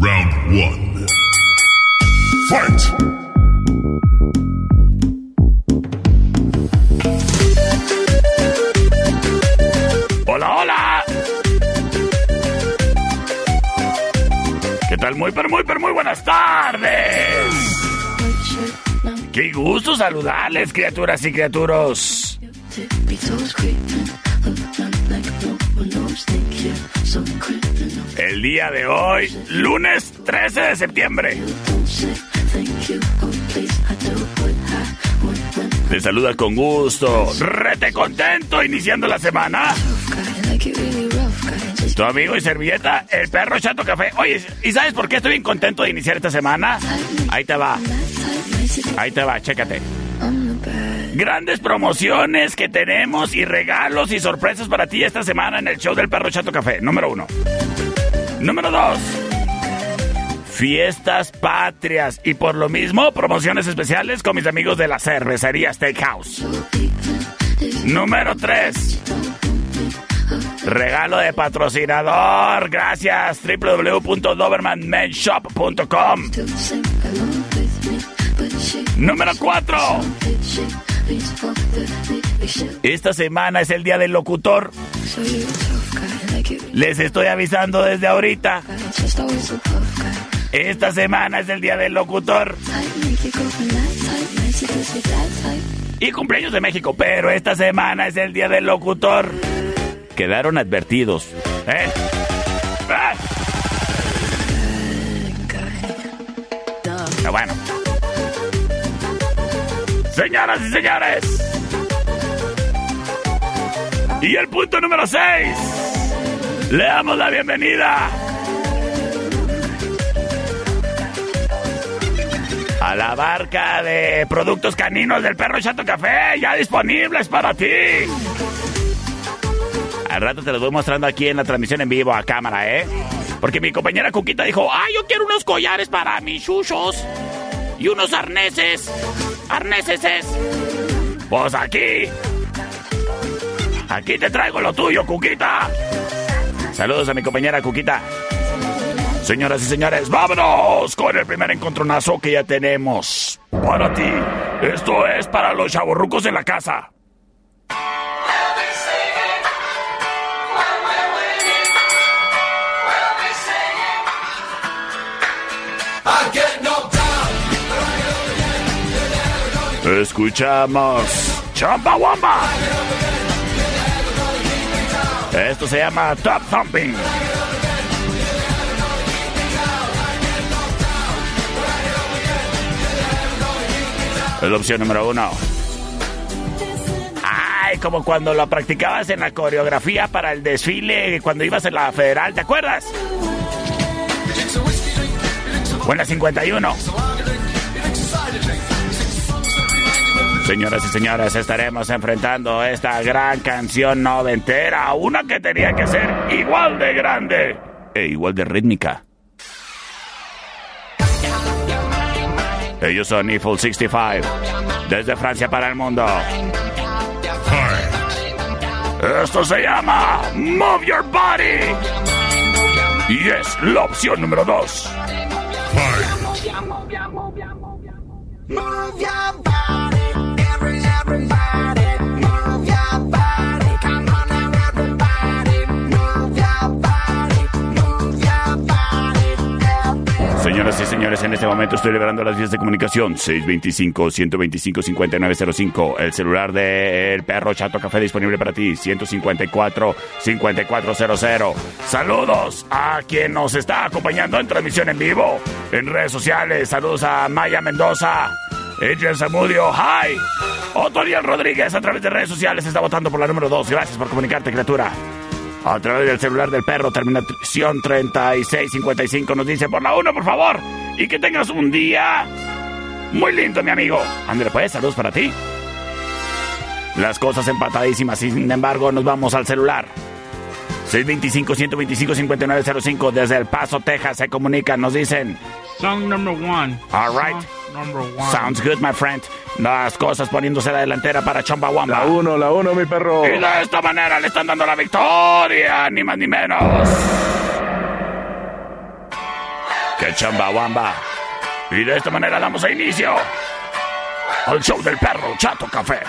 Round 1. Fight. Hola, hola. ¿Qué tal? Muy, pero muy, pero muy buenas tardes. Qué gusto saludarles, criaturas y criaturos. El día de hoy, lunes 13 de septiembre. Te saluda con gusto, rete contento iniciando la semana. Tu amigo y servilleta, el perro Chato Café. Oye, ¿y sabes por qué estoy bien contento de iniciar esta semana? Ahí te va. Ahí te va, chécate. Grandes promociones que tenemos y regalos y sorpresas para ti esta semana en el show del perro Chato Café. Número uno. Número dos. Fiestas patrias y por lo mismo promociones especiales con mis amigos de la cervecería Steakhouse. Número 3. Regalo de patrocinador. Gracias. www.dobermanmenshop.com. Número 4. Esta semana es el día del locutor. Les estoy avisando desde ahorita. Esta semana es el día del locutor. Y cumpleaños de México, pero esta semana es el día del locutor. Quedaron advertidos. ¿Eh? ¡Ah! Pero bueno. Señoras y señores. Y el punto número 6. Le damos la bienvenida a la barca de productos caninos del perro Chato Café, ya disponibles para ti. Al rato te los voy mostrando aquí en la transmisión en vivo a cámara, ¿eh? Porque mi compañera Cuquita dijo, ah, yo quiero unos collares para mis chuchos y unos arneses. Arneses es. Pues aquí. Aquí te traigo lo tuyo, Cuquita. Saludos a mi compañera Cuquita. Señoras y señores, vámonos con el primer encontronazo que ya tenemos para ti. Esto es para los chavorrucos en la casa. Escuchamos Chamba Wamba. Esto se llama Top Thumping. Es la opción número uno. Ay, como cuando lo practicabas en la coreografía para el desfile, cuando ibas en la federal, ¿te acuerdas? Buena 51. Señoras y señores, estaremos enfrentando esta gran canción noventera, una que tenía que ser igual de grande e igual de rítmica. Ellos son Eiffel 65, desde Francia para el mundo. Esto se llama Move Your Body. Y es la opción número 2. Move your body, Señoras y señores, en este momento estoy liberando las vías de comunicación. 625-125-5905. El celular del perro Chato Café disponible para ti. 154-5400. Saludos a quien nos está acompañando en transmisión en vivo. En redes sociales. Saludos a Maya Mendoza. Adrian Zamudio, hi. Otoniel Rodríguez a través de redes sociales está votando por la número 2. Gracias por comunicarte, criatura. A través del celular del perro, terminación 3655, nos dice por la 1, por favor. Y que tengas un día muy lindo, mi amigo. André, pues, saludos para ti. Las cosas empatadísimas, sin embargo, nos vamos al celular. 625-125-5905 desde El Paso, Texas, se comunican, nos dicen. Song number one. All right. Song number one. Sounds good, my friend. Las cosas poniéndose la delantera para Chumbawamba. La uno, la uno, mi perro. Y de esta manera le están dando la victoria, ni más ni menos. Que Chumbawamba. Y de esta manera damos a inicio al show del perro Chato Café.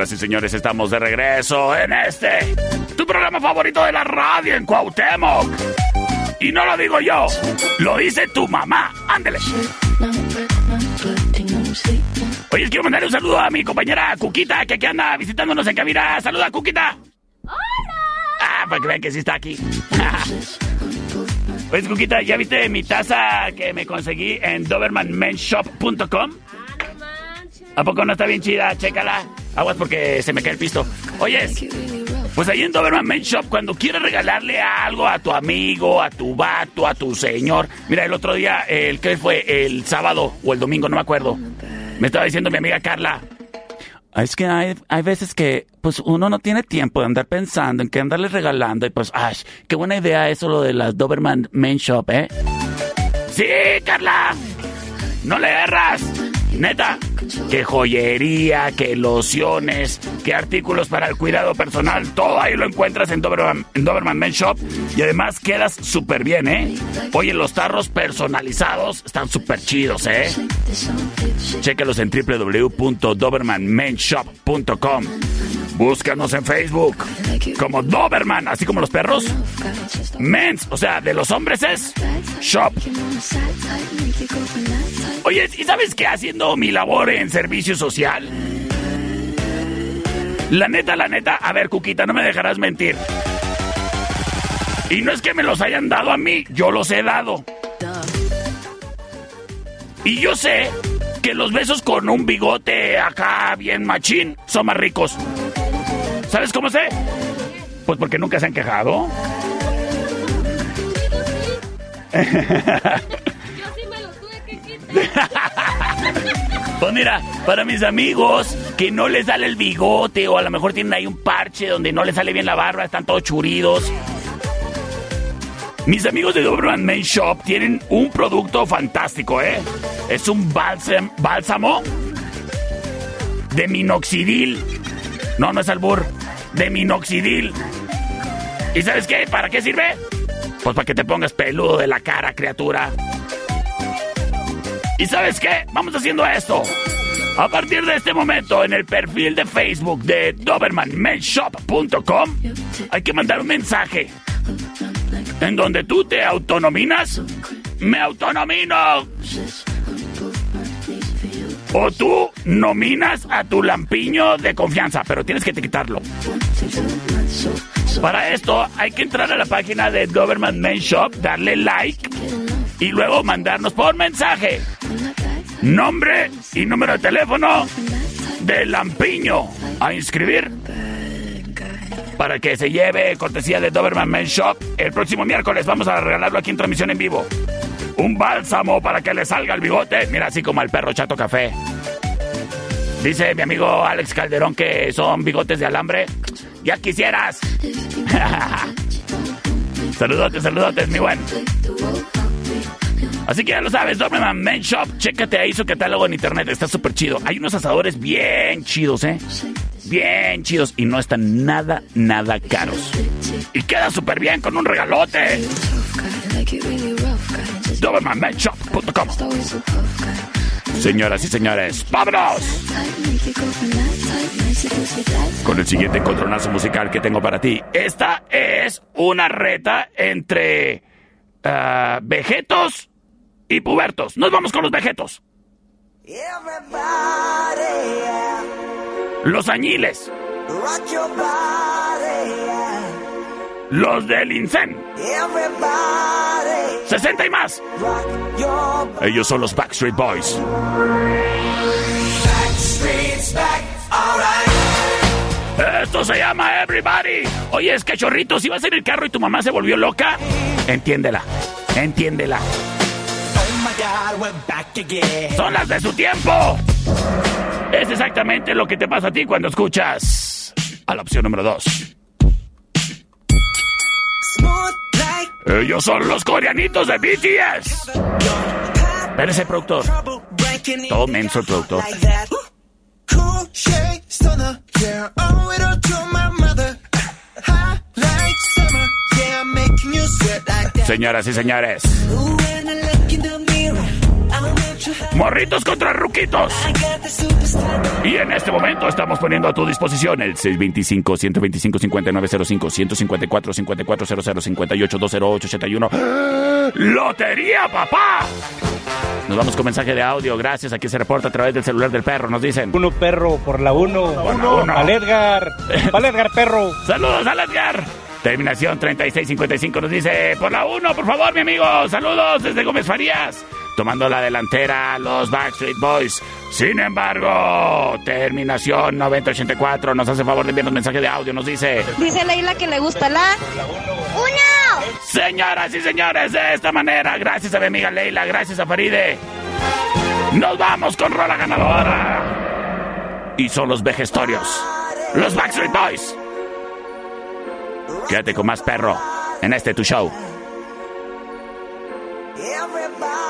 Señoras y señores, estamos de regreso en este, tu programa favorito de la radio en Cuauhtémoc. Y no lo digo yo, lo dice tu mamá. Ándele. Oye, quiero mandar un saludo a mi compañera Cuquita, que aquí anda visitándonos en cabina. Saluda, Cuquita. ¡Hola! Ah, para que vean que sí está aquí. Oye, Cuquita, ¿ya viste mi taza que me conseguí en dobermanmenshop.com? ¿A poco no está bien chida? Chécala. Aguas porque se me cae el pisto. Oyes, pues ahí en Doberman Men Shop, cuando quieres regalarle algo a tu amigo, a tu vato, a tu señor. Mira, el otro día, el que fue el sábado o el domingo, no me acuerdo. Me estaba diciendo mi amiga Carla. Es que hay, hay veces que pues uno no tiene tiempo de andar pensando en qué andarle regalando y pues, ay, qué buena idea eso lo de las Doberman Men Shop, ¿eh? Sí, Carla. No le erras. Neta, que joyería, que lociones, que artículos para el cuidado personal, todo ahí lo encuentras en Doberman, en Men's Shop. Y además quedas súper bien, ¿eh? Oye, los tarros personalizados están súper chidos, ¿eh? Chéquelos en www.dobermanmenshop.com. Búscanos en Facebook como Doberman, así como los perros. Men's, o sea, de los hombres es Shop. Oye, ¿y sabes qué? Haciendo mi labor en servicio social. La neta, la neta, a ver, Cuquita, no me dejarás mentir. Y no es que me los hayan dado a mí, yo los he dado. Y yo sé que los besos con un bigote acá bien machín son más ricos. ¿Sabes cómo sé? Pues porque nunca se han quejado. Pues mira, para mis amigos que no les sale el bigote o a lo mejor tienen ahí un parche donde no les sale bien la barba, están todos churidos. Mis amigos de Doberman Main Shop tienen un producto fantástico, ¿eh? Es un bálsam- bálsamo de minoxidil. No, no es albur. De minoxidil. ¿Y sabes qué? ¿Para qué sirve? Pues para que te pongas peludo de la cara, criatura. ¿Y sabes qué? Vamos haciendo esto. A partir de este momento, en el perfil de Facebook de DobermanMenShop.com, hay que mandar un mensaje en donde tú te autonominas. ¡Me autonomino! O tú nominas a tu lampiño de confianza, pero tienes que quitarlo. Para esto hay que entrar a la página de Government Main Shop, darle like y luego mandarnos por mensaje nombre y número de teléfono de Lampiño a inscribir para que se lleve cortesía de Doberman Men's Shop el próximo miércoles. Vamos a regalarlo aquí en transmisión en vivo. Un bálsamo para que le salga el bigote. Mira, así como al perro chato café. Dice mi amigo Alex Calderón que son bigotes de alambre. Ya quisieras. saludotes, saludotes, mi buen. Así que ya lo sabes, Doberman Men's Shop. Chécate ahí su catálogo en internet. Está súper chido. Hay unos asadores bien chidos, ¿eh? Bien chidos. Y no están nada, nada caros. Y queda súper bien con un regalote. DobermanMenShop.com Señoras y señores, ¡vámonos! Con el siguiente encontronazo musical que tengo para ti. Esta es una reta entre ah, vegetos y pubertos. Nos vamos con los vegetos. Los añiles. Los del INSEN. Everybody, 60 y más. Ellos son los Backstreet Boys. Esto se llama Everybody. Oye, es cachorrito, si vas en el carro y tu mamá se volvió loca, entiéndela. Entiéndela. Son las de su tiempo. Es exactamente lo que te pasa a ti cuando escuchas a la opción número 2. Ellos son los coreanitos de BTS. Espérese, productor. menso el productor. Señoras y señores, morritos contra ruquitos. Y en este momento estamos poniendo a tu disposición el 625-125-5905, 154-5400-58-208-81. ¡Lotería, papá! Nos vamos con mensaje de audio. Gracias. Aquí se reporta a través del celular del perro. Nos dicen. Uno perro por la uno. la uno. Al Edgar. Al Edgar perro. Saludos al Edgar. Terminación 3655 nos dice, por la 1, por favor, mi amigo. Saludos desde Gómez Farías. Tomando la delantera los Backstreet Boys. Sin embargo, terminación 9084 nos hace favor de enviarnos mensaje de audio. Nos dice, Dice Leila que le gusta la... ¡Uno! señoras y señores, de esta manera, gracias a mi amiga Leila, gracias a Faride, nos vamos con rola ganadora. Y son los vejestorios, los Backstreet Boys. Quédate con más perro en este tu show. Everybody,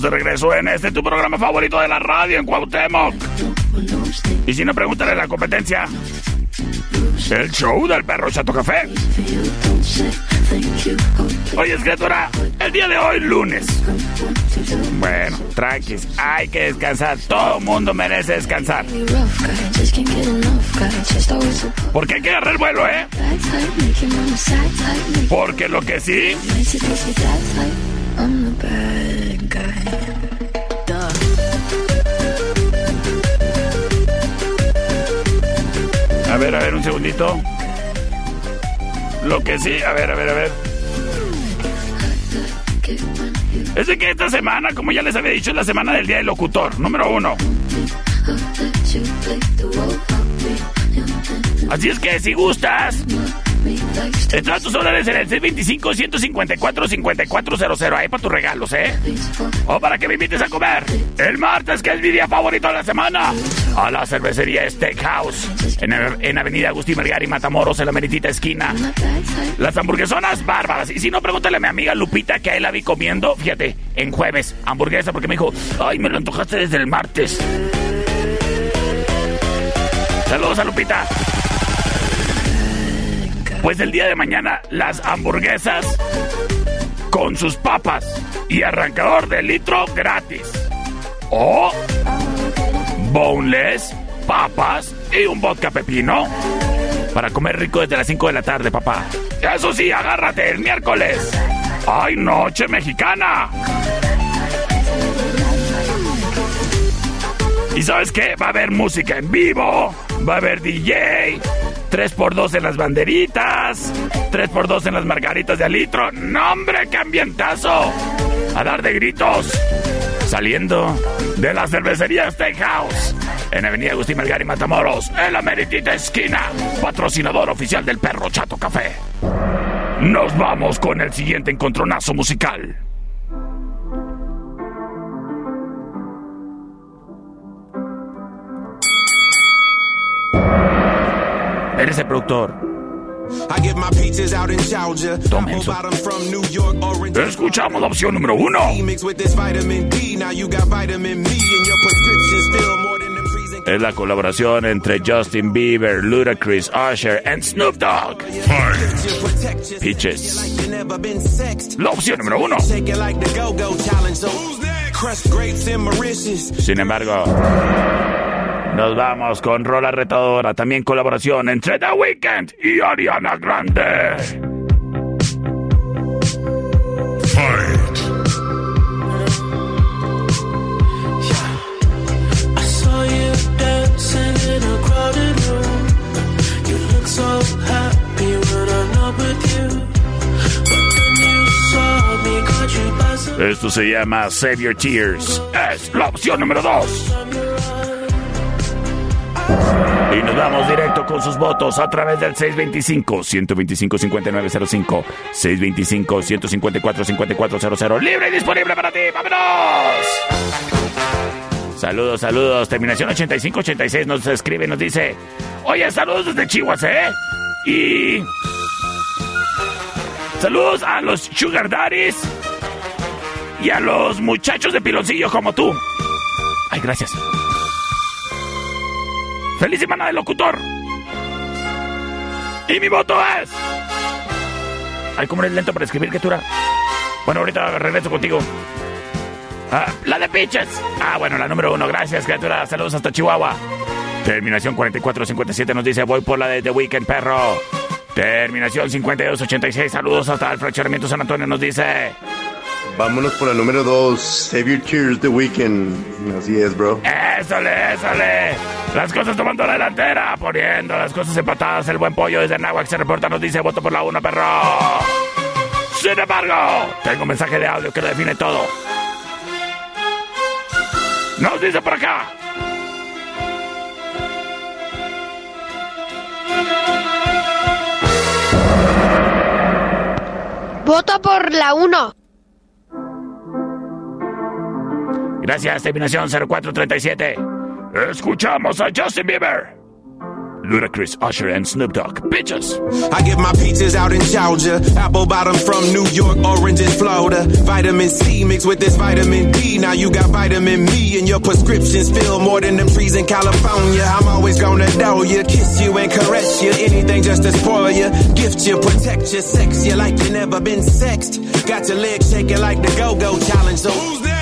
de regreso en este tu programa favorito de la radio en Cuauhtémoc. Y si no, pregúntale la competencia. El show del perro Chato Café. Oye, criatura, el día de hoy, lunes. Bueno, tranquis, hay que descansar. Todo mundo merece descansar. Porque hay que agarrar el vuelo, ¿eh? Porque lo que sí, ver, a ver, un segundito. Lo que sí, a ver, a ver, a ver. Es de que esta semana, como ya les había dicho, es la semana del Día del Locutor, número uno. Así es que si gustas, Entra tus órdenes en el 625-154-5400. Ahí para tus regalos, ¿eh? O para que me invites a comer. El martes, que es mi día favorito de la semana. A la cervecería Steakhouse. En, en Avenida Agustín Melgar Matamoros, en la meritita esquina. Las hamburguesonas bárbaras. Y si no, pregúntale a mi amiga Lupita que ahí la vi comiendo. Fíjate, en jueves, hamburguesa, porque me dijo, ay, me lo antojaste desde el martes. Saludos a Lupita. Pues el día de mañana, las hamburguesas con sus papas y arrancador de litro gratis. O boneless, papas y un vodka pepino. Para comer rico desde las 5 de la tarde, papá. Eso sí, agárrate el miércoles. ¡Ay, noche mexicana! ¿Y sabes qué? Va a haber música en vivo, va a haber DJ, 3x2 en las banderitas, 3x2 en las margaritas de litro. ¡No, hombre, ambientazo! A dar de gritos. Saliendo de la cervecería Steakhouse. En Avenida Agustín Melgar y Matamoros, en la meritita esquina. Patrocinador oficial del Perro Chato Café. Nos vamos con el siguiente encontronazo musical. Eres el productor. Apple eso. Escuchamos la opción número uno. Es la colaboración entre Justin Bieber, Ludacris, Usher and Snoop Dogg. Fight. sexed. La opción número uno. Sin embargo, nos vamos con Rola Retadora, también colaboración entre The Weeknd y Ariana Grande. You look so happy when Esto se llama Save Your Tears. Es la opción número 2. Y nos vamos directo con sus votos a través del 625-125-5905, 625-154-5400. Libre y disponible para ti. ¡Vámonos! Saludos, saludos. Terminación 8586 nos escribe, nos dice: Oye, saludos desde Chihuahua, ¿eh? Y. Saludos a los Sugar Daddies y a los muchachos de piloncillo como tú. Ay, gracias. ¡Feliz semana del locutor! Y mi voto es. Ay, cómo eres lento para escribir, criatura. Bueno, ahorita regreso contigo. Ah, la de Pitches. Ah, bueno, la número uno. Gracias, criatura. Saludos hasta Chihuahua. Terminación 4457 nos dice: Voy por la de The Weekend, perro. Terminación 5286. Saludos hasta el fraccionamiento San Antonio. Nos dice: Vámonos por el número 2, Save Your Tears The Weekend. Así es, bro. ¡Ésale, ésale! Las cosas tomando la delantera, poniendo las cosas empatadas. El buen pollo desde Nahuac se reporta, nos dice: Voto por la una, perro. Sin embargo, tengo un mensaje de audio que lo define todo. Nos dice por acá. Voto por la 1. Gracias, terminación 0437. Escuchamos a Justin Bieber. Ludacris, Usher and Snoop Dogg. Bitches. I get my peaches out in Georgia. Apple bottom from New York, orange in Florida. Vitamin C mixed with this vitamin D. Now you got vitamin me and your prescriptions fill more than them trees in California. I'm always gonna know you, kiss you and caress you. Anything just to spoil you. Gift you, protect you, sex you like you never been sexed. Got your legs shaking like the go-go challenge. So who's next?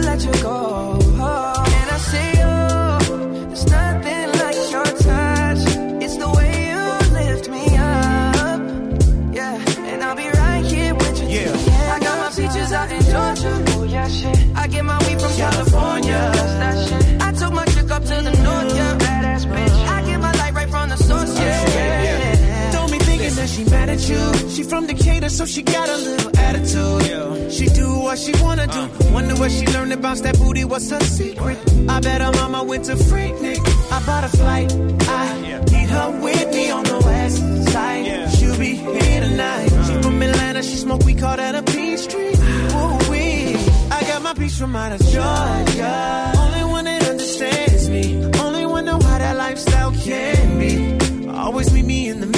never let you go. And I say, oh, there's nothing like your touch. It's the way you lift me up. Yeah, and I'll be right here with you. Yeah, I got my features out in Georgia. Oh yeah, shit. I get my that she mad at you. She from Decatur, so she got a little attitude. She do what she wanna do. Wonder what she learned bounce that booty. What's her secret? I bet her mama went to Freaknik. I bought a flight. I need her with me on the west side. She'll be here tonight. She from Atlanta. She smoke. We call that a peach tree. Ooh wee. I got my peach from out of Georgia. Only one that understands me. Only one know how that lifestyle can be. Always meet me in the middle. Circle of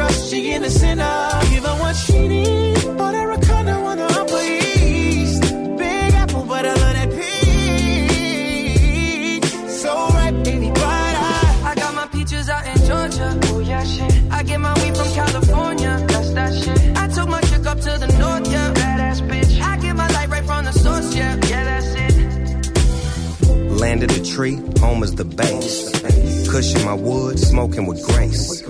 trust. She in the center. Give her what she need. Bought her a condo on the Upper East. Big apple, but I love that peach. So ripe, baby, but I. I got my peaches out in Georgia. Oh yeah, shit. I get my weed from California. That's that shit. I took my chick up to the north, yeah. Badass bitch. I get my light right from the source, yeah. Yeah, that's it. Land of the tree, home is the base. Cushion my wood, smoking with grace.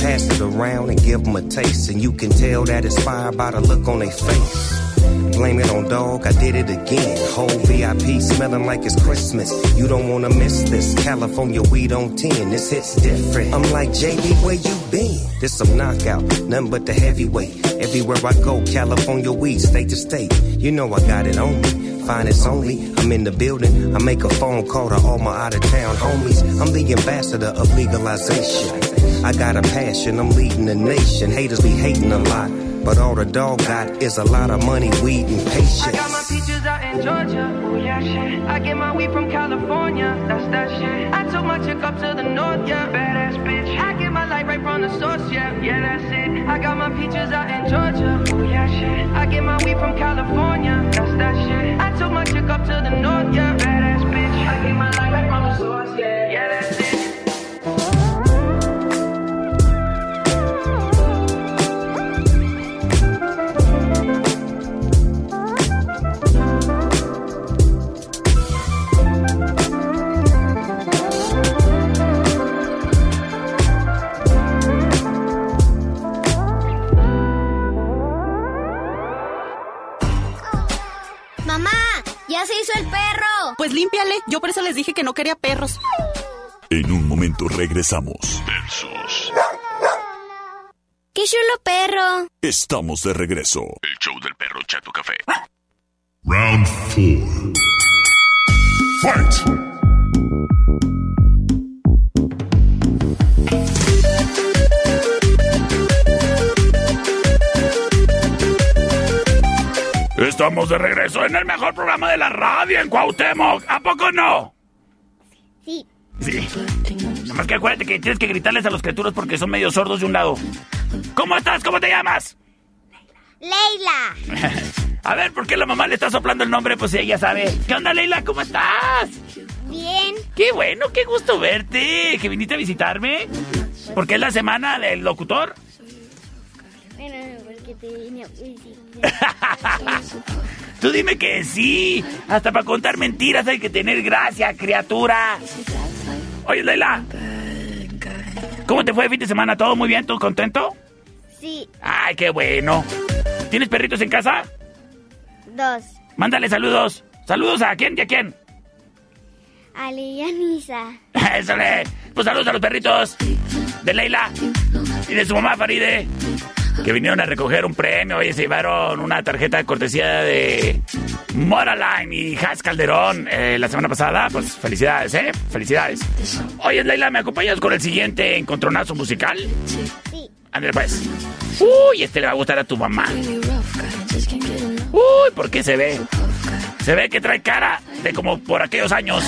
Pass it around and give them a taste, and you can tell that it's fire by the look on their face. Blame it on dog, I did it again. Whole VIP smelling like it's Christmas. You don't wanna miss this. California weed on 10, this hits different. I'm like, JB, where you been? This some knockout, nothing but the heavyweight. Everywhere I go, California weed, state to state. You know I got it on me. Finest only, I'm in the building. I make a phone call to all my out of town homies. I'm the ambassador of legalization. I got a passion, I'm leading the nation. Haters be hating a lot, but all the dog got is a lot of money, weed, and patience. I got my peaches out in Georgia. Oh yeah, shit. I get my weed from California. That's that shit. I took my chick up to the north, yeah. Badass bitch. I get my light right from the source, yeah. Yeah, that's it. I got my peaches out in Georgia. Oh yeah, shit. I get my weed from California. That's that shit. I took my chick up to the north, yeah. Badass bitch. I get my light right from the source, yeah. Yeah, that's it. Pues límpiale. Yo por eso les dije que no quería perros. En un momento regresamos. Versus. ¡Qué chulo perro! Estamos de regreso. El show del perro Chato Café. Round 4. Fight! Estamos de regreso en el mejor programa de la radio en Cuauhtémoc. ¿A poco no? Sí. Sí. Nada más que acuérdate que tienes que gritarles a los criaturas porque son medio sordos de un lado. ¿Cómo estás? ¿Cómo te llamas? Leila. A ver, ¿por qué la mamá le está soplando el nombre? Pues ella sabe. ¿Qué onda, Leila? ¿Cómo estás? Bien. Qué bueno, qué gusto verte. ¿Que viniste a visitarme? Porque es la semana del locutor. Bueno, no, porque te vine a. Tú dime que sí. Hasta para contar mentiras hay que tener gracia, criatura. Oye, Leila. ¿Cómo te fue el fin de semana? ¿Todo muy bien? ¿Tú contento? Sí, Ay, qué bueno. ¿Tienes perritos en casa? dos. Mándale saludos. ¿Saludos a quién y a quién? Ale y Anisa. Eso le. Pues saludos a los perritos de Leila y de su mamá Faride. Que vinieron a recoger un premio. Oye, se llevaron una tarjeta de cortesía de Moraline y Has Calderón eh, la semana pasada. Pues felicidades, ¿eh? Felicidades. Oye, Leila, ¿me acompañas con el siguiente encontronazo musical? Sí. Ándale, pues. Uy, este le va a gustar a tu mamá. Uy, ¿por qué se ve? Se ve que trae cara de como por aquellos años.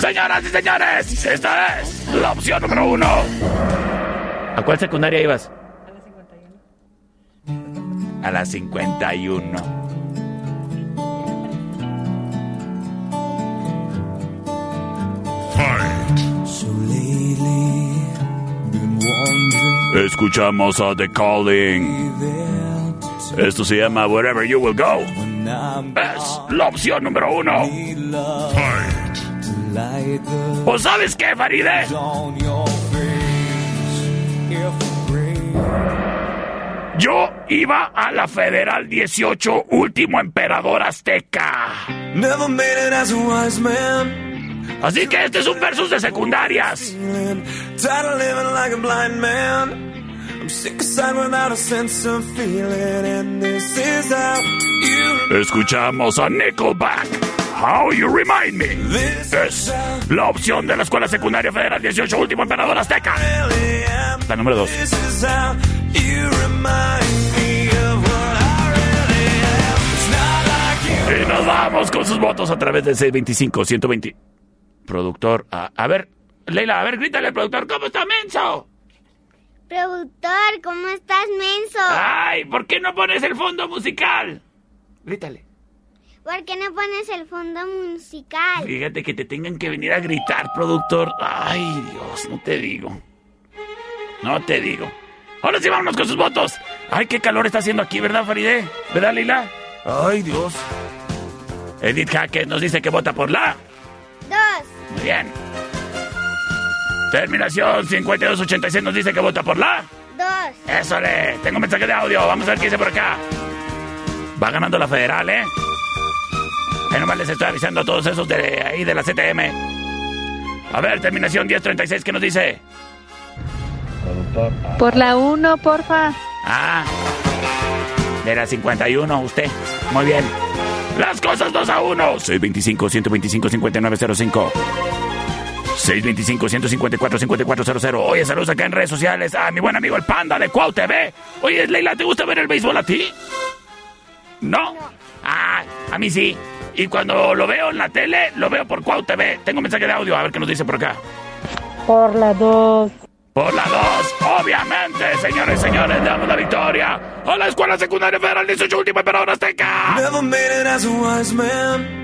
Señoras y señores, esta es la opción número uno. ¿A cuál secundaria ibas? A la 51. Fight! So lately, been wondering Escuchamos a The Calling. Esto se llama Wherever You Will Go. Es la opción número uno. ¿O sabes qué, Faride? Yo iba a la Federal 18, último emperador azteca. Never made it as a wise man. Así que este es un versus de secundarias. Escuchamos a Nickelback. How You Remind Me. Es la opción de la Escuela Secundaria Federal 18, último emperador azteca. La número 2. This is how you remind me of what I really am. It's not like you. Y nos vamos con sus votos a través del 625 120. Productor, a, a ver, Leila, a ver, grítale al productor, ¿cómo está Menso? Productor, ¿cómo estás, menso? Ay, ¿por qué no pones el fondo musical? Grítale. ¿Por qué no pones el fondo musical? Fíjate que te tengan que venir a gritar, productor. Ay, Dios, no te digo. No te digo. Ahora sí, vámonos con sus votos. Ay, qué calor está haciendo aquí, ¿verdad, Faride? ¿Verdad, Lila? Ay, Dios. Edith Jaques nos dice que vota por la. Dos. Muy bien. Terminación 5286 nos dice que vota por la. Dos. Eso le. Tengo un mensaje de audio. Vamos a ver qué dice por acá. Va ganando la federal, ¿eh? Ahí nomás les estoy avisando a todos esos de ahí de la CTM. A ver, terminación 1036, ¿qué nos dice? Por la 1, porfa. Ah, de la 51, usted. Muy bien. Las cosas 2 a 1. 625-125-5905. 625-154-5400. Oye, saludos acá en redes sociales a mi buen amigo el Panda de Cuau TV. Oye, Leila, ¿te gusta ver el béisbol a ti? ¿No? Ah, a mí sí. Y cuando lo veo en la tele, lo veo por Cuau TV. Tengo un mensaje de audio, a ver qué nos dice por acá. Por la 2. Por la 2, obviamente, señores y señores, le damos la victoria a la Escuela Secundaria Federal 18 Última Emperador Azteca. Never made it as a wise man.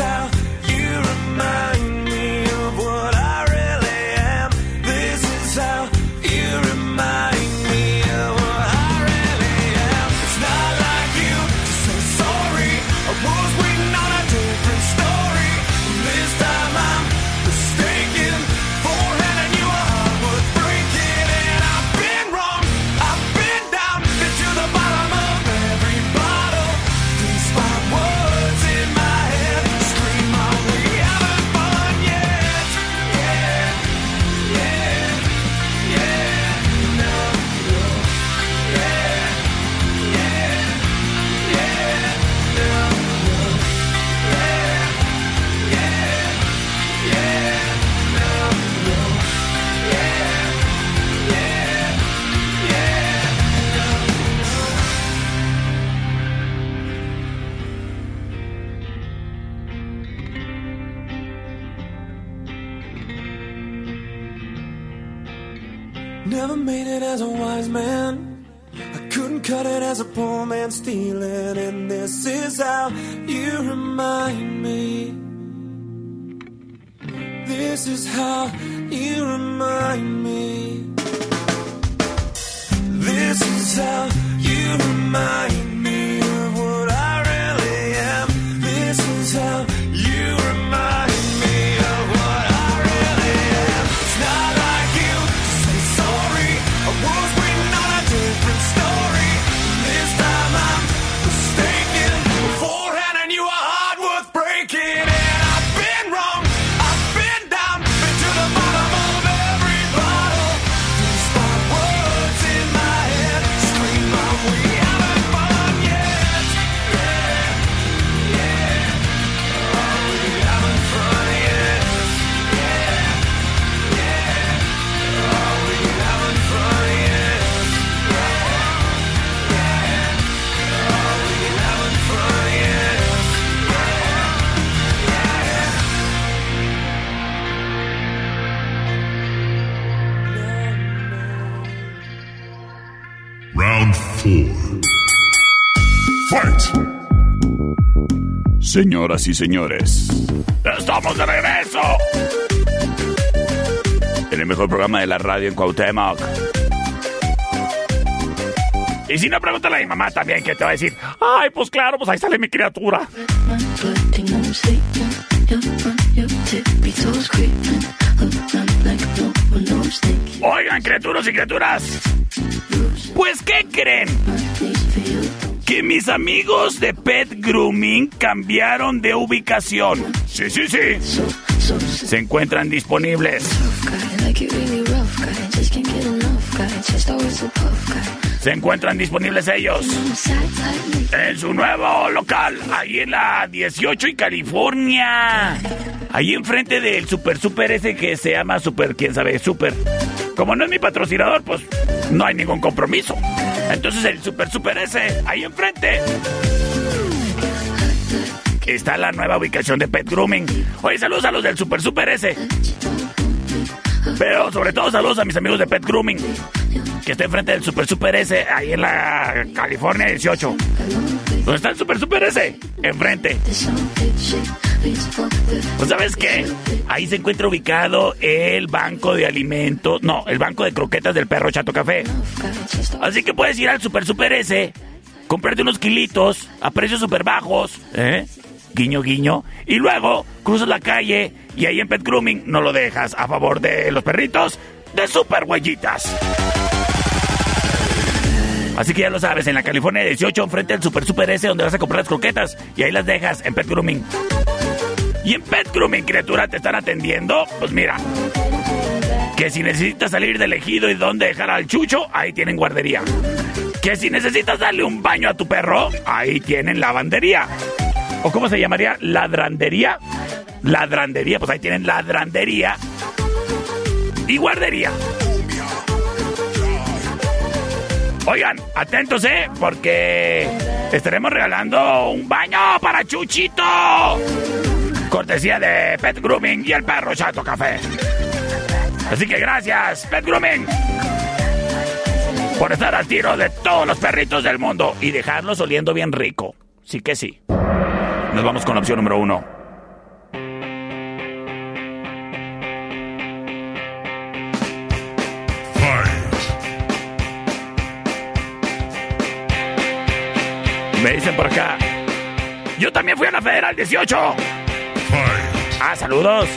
out Señoras y señores, estamos de regreso. En el mejor programa de la radio en Cuauhtémoc. Y si no, pregúntale a mi mamá también, que te va a decir, ay, pues claro, pues ahí sale mi criatura. Oigan, criaturas y criaturas. Pues, ¿qué creen? Que mis amigos de Pet Grooming cambiaron de ubicación. Sí, sí, sí. Se encuentran disponibles. Se encuentran disponibles ellos en su nuevo local, ahí en la 18 y California. Ahí enfrente del super super ese que se llama super, quién sabe, super. Como no es mi patrocinador, pues no hay ningún compromiso. Entonces el super super ese, ahí enfrente. Está la nueva ubicación de Pet Grooming. Oye, saludos a los del super super ese. Pero sobre todo saludos a mis amigos de Pet Grooming. Que está enfrente del Super Super S, ahí en la California 18. ¿Dónde está el Super Super S? Enfrente. Pues sabes qué? Ahí se encuentra ubicado el banco de alimentos. No, el banco de croquetas del perro Chato Café. Así que puedes ir al Super Super S, comprarte unos kilitos a precios super bajos, ¿eh? Guiño, guiño. Y luego cruzas la calle y ahí en Pet Grooming no lo dejas a favor de los perritos de super huellitas. Así que ya lo sabes, en la California 18, enfrente del Super Super S, donde vas a comprar las croquetas y ahí las dejas en Pet Grooming. Y en Pet Grooming, criatura, te están atendiendo. Pues mira, que si necesitas salir del ejido y dónde dejar al chucho, ahí tienen guardería. Que si necesitas darle un baño a tu perro, ahí tienen lavandería. ¿O cómo se llamaría? ¿Ladrandería? Ladrandería, pues ahí tienen ladrandería y guardería. Oigan, atentos, ¿eh? Porque estaremos regalando un baño para Chuchito. Cortesía de Pet Grooming y el perro Chato Café. Así que gracias, Pet Grooming. Por estar al tiro de todos los perritos del mundo y dejarlos oliendo bien rico. Sí que sí. Nos vamos con la opción número uno. Me dicen por acá. Yo también fui a la Federal 18. Ah, saludos.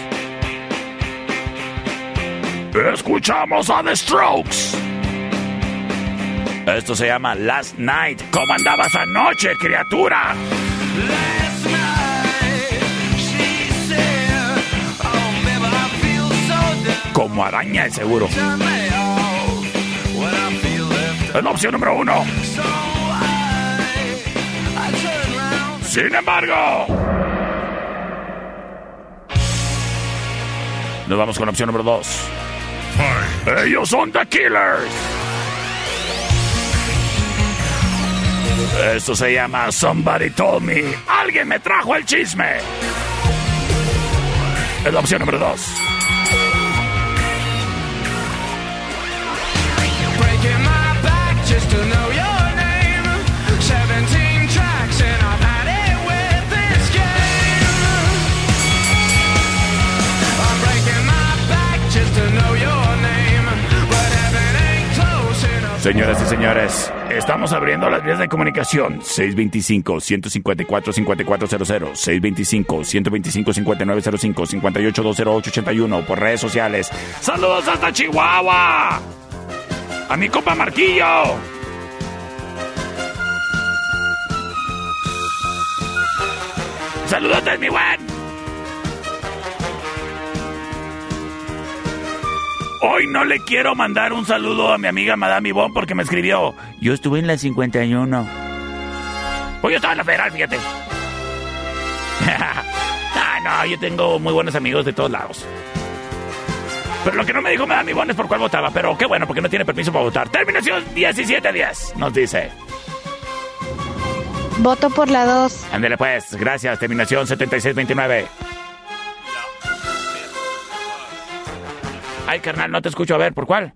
Escuchamos a The Strokes. Esto se llama Last Night. ¿Cómo andabas anoche, criatura? Como araña, de seguro. Es opción número uno. Sin embargo, nos vamos con la opción número dos. Ellos son The Killers. Esto se llama Somebody Told Me. Alguien me trajo el chisme. Es la opción número dos. Señoras y señores, estamos abriendo las vías de comunicación 625-154-5400, 625-125-5905, 58-208-81 por redes sociales. ¡Saludos hasta Chihuahua! ¡A mi compa Marquillo! ¡Saludos, mi buen! Hoy no le quiero mandar un saludo a mi amiga Madame Ivonne porque me escribió. Yo estuve en la 51. Pues yo estaba en la federal, fíjate. ah, no, yo tengo muy buenos amigos de todos lados. Pero lo que no me dijo Madame Ivonne es por cuál votaba. Pero qué bueno, porque no tiene permiso para votar. Terminación 1710, nos dice. Voto por la 2. Ándele pues, gracias. Terminación 7629. Ay, carnal, no te escucho. A ver, ¿por cuál?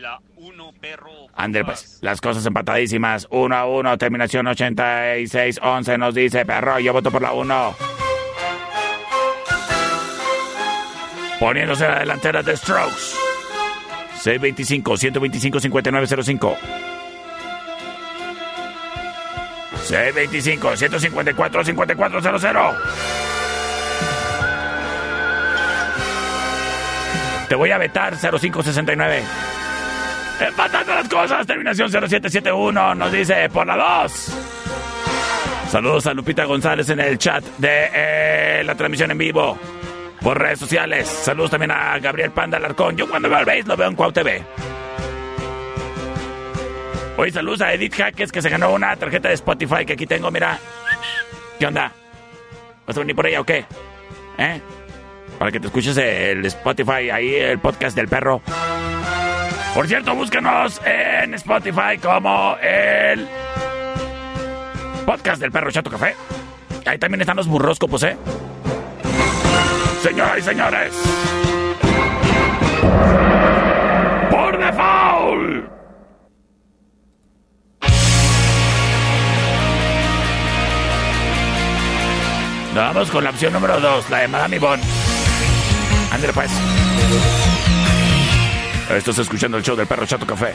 la 1, perro. André, pues, las cosas empatadísimas. 1 a 1, terminación 86-11 nos dice, perro, yo voto por la 1. Poniéndose en la delantera de Strokes. 625-125-5905. 625-154-5400. Te voy a vetar 0569. Empatando las cosas, terminación 0771 nos dice por la 2. Saludos a Lupita González en el chat de eh, la transmisión en vivo por redes sociales. Saludos también a Gabriel Panda Alarcón. Yo cuando veo al base lo veo en Cuau TV. Hoy saludos a Edith Jaques que se ganó una tarjeta de Spotify que aquí tengo, mira. ¿Qué onda? ¿Vas a venir por ella o qué? ¿Eh? Para que te escuches el Spotify, ahí el podcast del perro. Por cierto, búscanos en Spotify como el podcast del perro Chato Café. Ahí también están los burroscopos, ¿eh? Señoras y señores. Por default. Vamos con la opción número 2, la de Madame Yvonne. Ándale pues. Estás escuchando el show del perro Chato Café.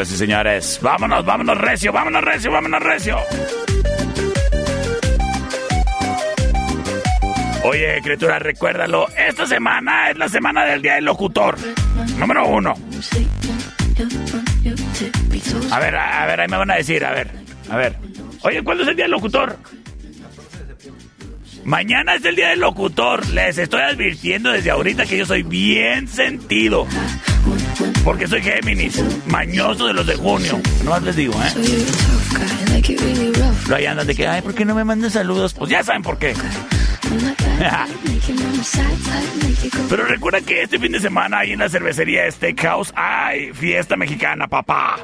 Y señores, vámonos, vámonos recio, vámonos recio, vámonos recio. Oye, criatura, recuérdalo, esta semana es la semana del Día del Locutor. Número uno. A ver, a, a ver, ahí me van a decir, a ver, a ver. Oye, ¿cuándo es el Día del Locutor? Mañana es el día del locutor. Les estoy advirtiendo desde ahorita que yo soy bien sentido. Porque soy Géminis, mañoso de los de junio. No más les digo, ¿eh? Lo ahí andan de que, ay, ¿por qué no me mandan saludos? Pues ya saben por qué. Pero recuerda que este fin de semana ahí en la cervecería Steakhouse hay fiesta mexicana, papá.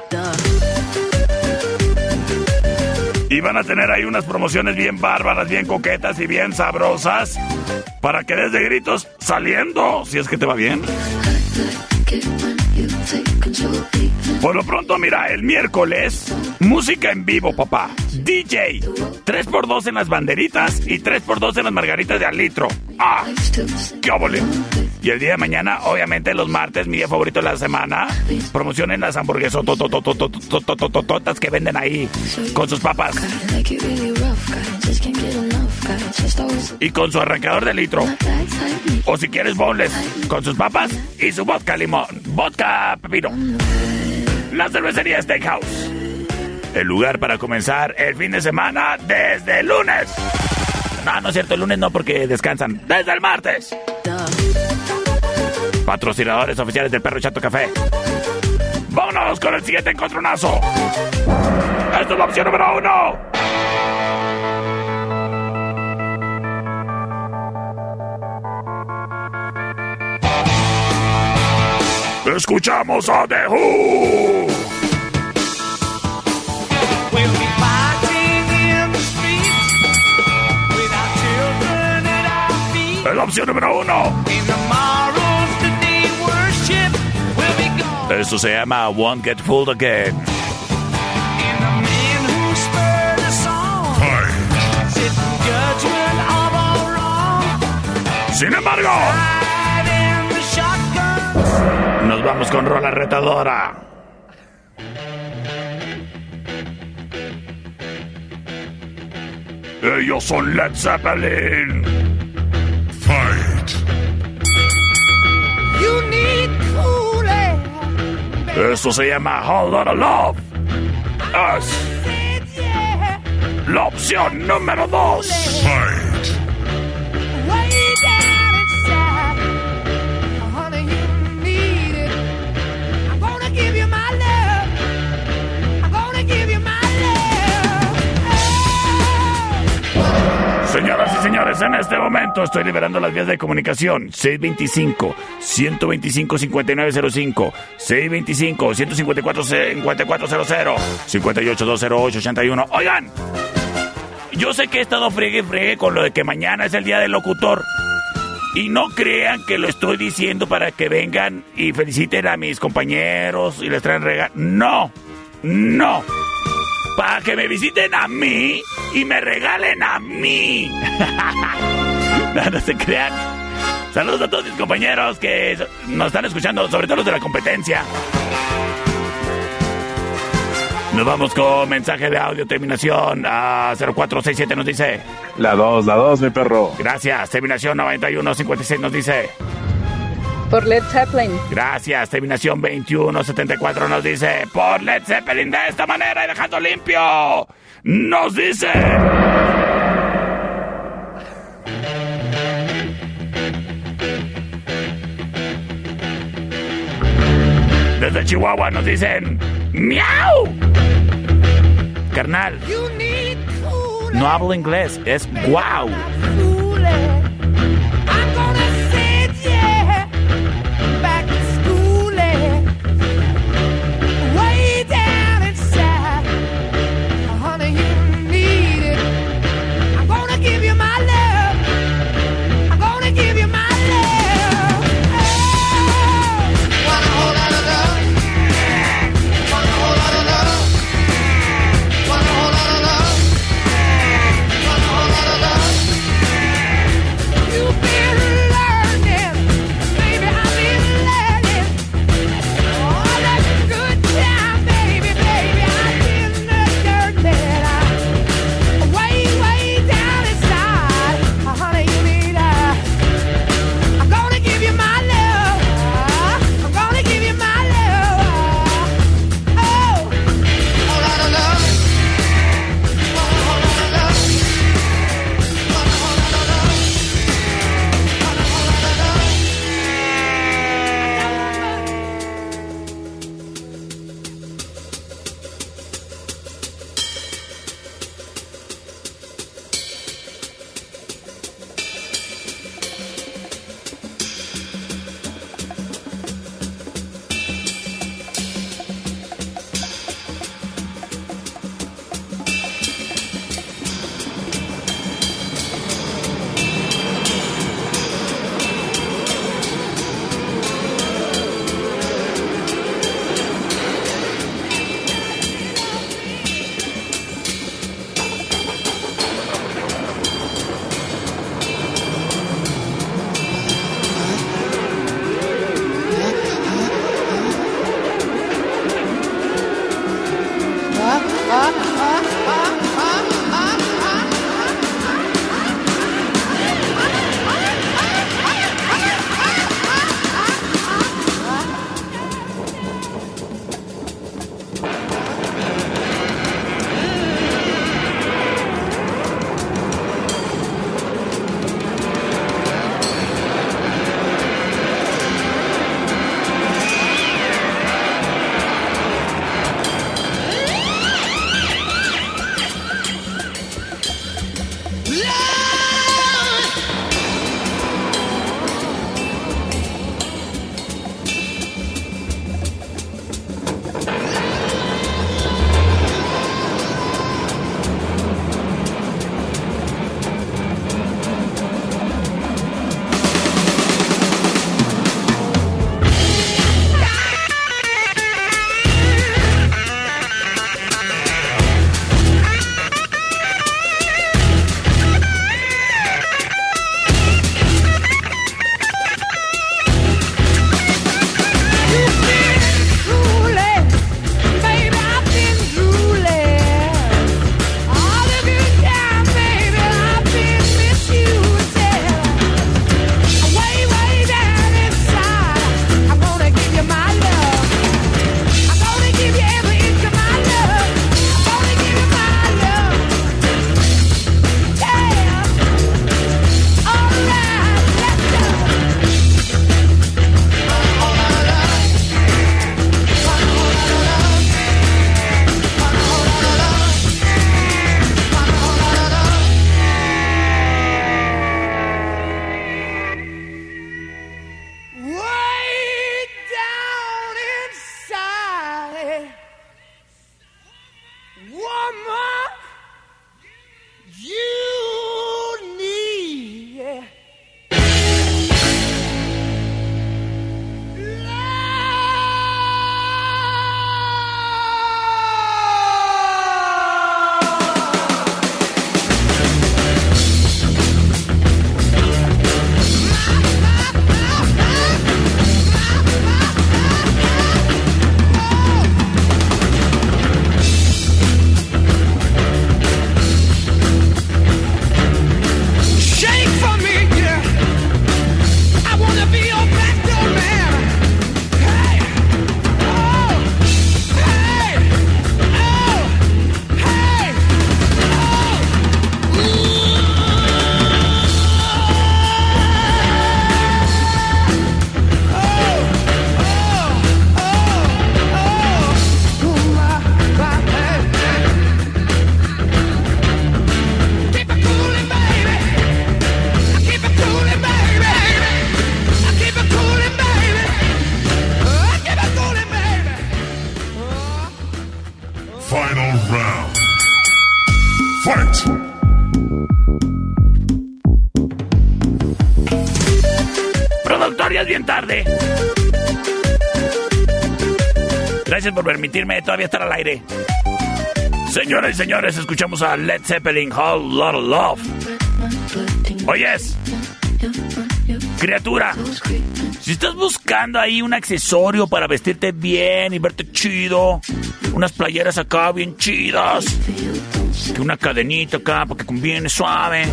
Y van a tener ahí unas promociones bien bárbaras, bien coquetas y bien sabrosas. Para que des de gritos saliendo, si es que te va bien. Por lo pronto, mira, el miércoles, música en vivo, papá. DJ, 3x2 en las banderitas y 3x2 en las margaritas de al litro. ¡Ah! ¡Qué óvole! Y el día de mañana, obviamente, los martes, mi día favorito de la semana, promocionen las hamburguesas que venden ahí con sus papas. Y con su arrancador de litro. O si quieres boneless, con sus papas y su vodka limón. Vodka pepino. La cervecería Steakhouse. El lugar para comenzar el fin de semana desde el lunes. No, no es cierto, el lunes no porque descansan. Desde el martes. Patrocinadores oficiales del Perro Chato Café. Vámonos con el siguiente encontronazo. Esta es la opción número uno. Escuchamos a The Who. Es la opción número uno. Esto se llama Won't Get Fooled Again. Sin embargo, nos vamos con rola retadora. Ellos son Led Zeppelin. Fight. Esto se llama Hold on a Love. Es la opción número dos. Señores, en este momento estoy liberando las vías de comunicación. 625-125-5905, 625-154-5400, 58-208-81. Oigan, yo sé que he estado friegue y friegue con lo de que mañana es el día del locutor. Y no crean que lo estoy diciendo para que vengan y feliciten a mis compañeros y les traen regalos. No, no para que me visiten a mí y me regalen a mí. no, no se crean. Saludos a todos mis compañeros que nos están escuchando, sobre todo los de la competencia. Nos vamos con mensaje de audio, terminación a 0467 nos dice. La 2, la 2, mi perro. Gracias, terminación 9156 nos dice. Por Led Zeppelin. Gracias, terminación 2174 nos dice. Por Led Zeppelin de esta manera y dejando limpio. Nos dice. Desde Chihuahua nos dicen. ¡Miau! Carnal, You need cool no hablo inglés, es wow. Todavía estar al aire. Señoras y señores, escuchamos a Led Zeppelin, Whole Lot of Love. Oyes, criatura, si estás buscando ahí un accesorio para vestirte bien y verte chido, unas playeras acá bien chidas, que una cadenita acá para que conviene suave,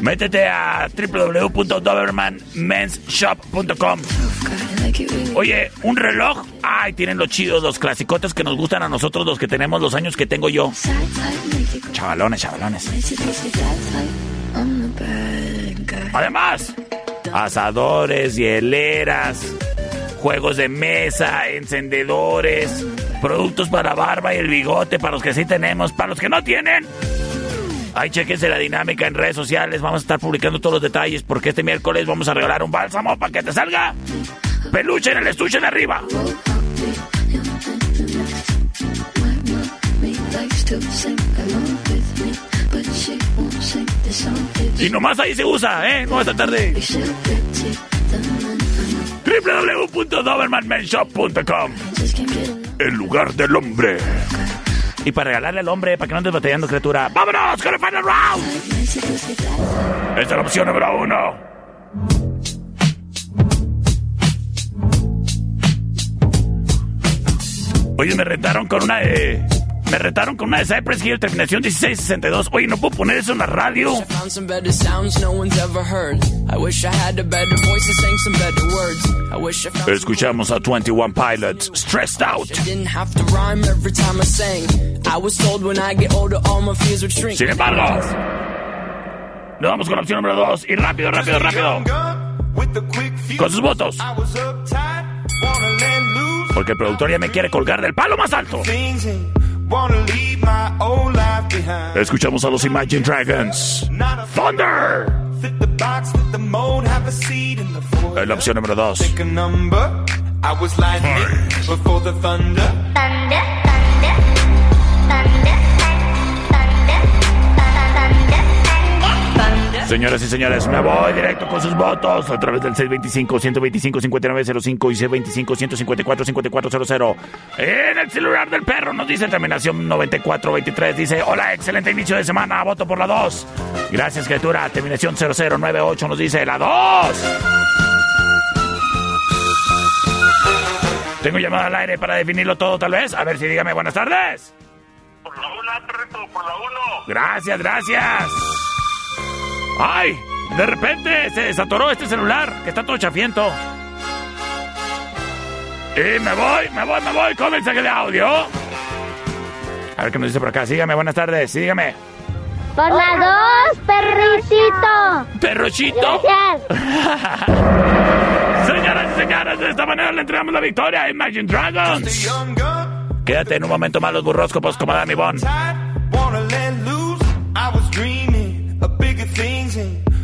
métete a www.dobermanmenshop.com. Oye, un reloj. Ay, tienen los chidos, los clasicotes que nos gustan a nosotros, los que tenemos los años que tengo yo. Chavalones, chavalones. Además, asadores, hieleras, juegos de mesa, encendedores, productos para barba y el bigote, para los que sí tenemos, para los que no tienen. Ay, chequense la dinámica en redes sociales. Vamos a estar publicando todos los detalles porque este miércoles vamos a regalar un bálsamo para que te salga peluche en el estuche de arriba. Y nomás ahí se usa, ¿eh? No esta tarde. www.dobermanmenshop.com El lugar del hombre. Y para regalarle al hombre, para que no andes batallando, criatura. ¡Vámonos con el final round! Esta es la opción número uno. Oye, me retaron con una de Me retaron con una de Cypress Hill, terminación 1662. Oye, ¿no puedo poner eso en la radio? Found some better sounds no one's ever heard. I wish I had a better voice and sang some better words. I wish I found Escuchamos a 21 Pilots, Stressed Out. I didn't have to rhyme every time I sang. I was told when I get older all my fears would shrink. Sin embargo, nos vamos con la opción número 2. Y rápido, rápido, rápido. Con sus votos. Porque el productor ya me quiere colgar del palo más alto. Escuchamos a los Imagine Dragons. Thunder. Es la opción número 2. Pick Señoras y señores, me voy directo con sus votos a través del 625-125-5905 y 625-154-5400. En el celular del perro nos dice terminación 9423. Dice, hola, excelente inicio de semana, voto por la 2. Gracias, criatura. Terminación 0098 nos dice la 2. Tengo llamada al aire para definirlo todo, tal vez. A ver si dígame buenas tardes. Por la una, perrito, por la uno. Gracias, gracias. ¡Ay! De repente se desatoró este celular, que está todo chafiento. Y me voy, me voy, me voy con mensaje de audio. A ver qué nos dice por acá. Sígame, buenas tardes, sígame. Por la dos, perricito. Perrochito. Gracias. Señoras y señores, de esta manera le entregamos la victoria a Imagine Dragons. Quédate en un momento más los burroscopos como Dami Bon.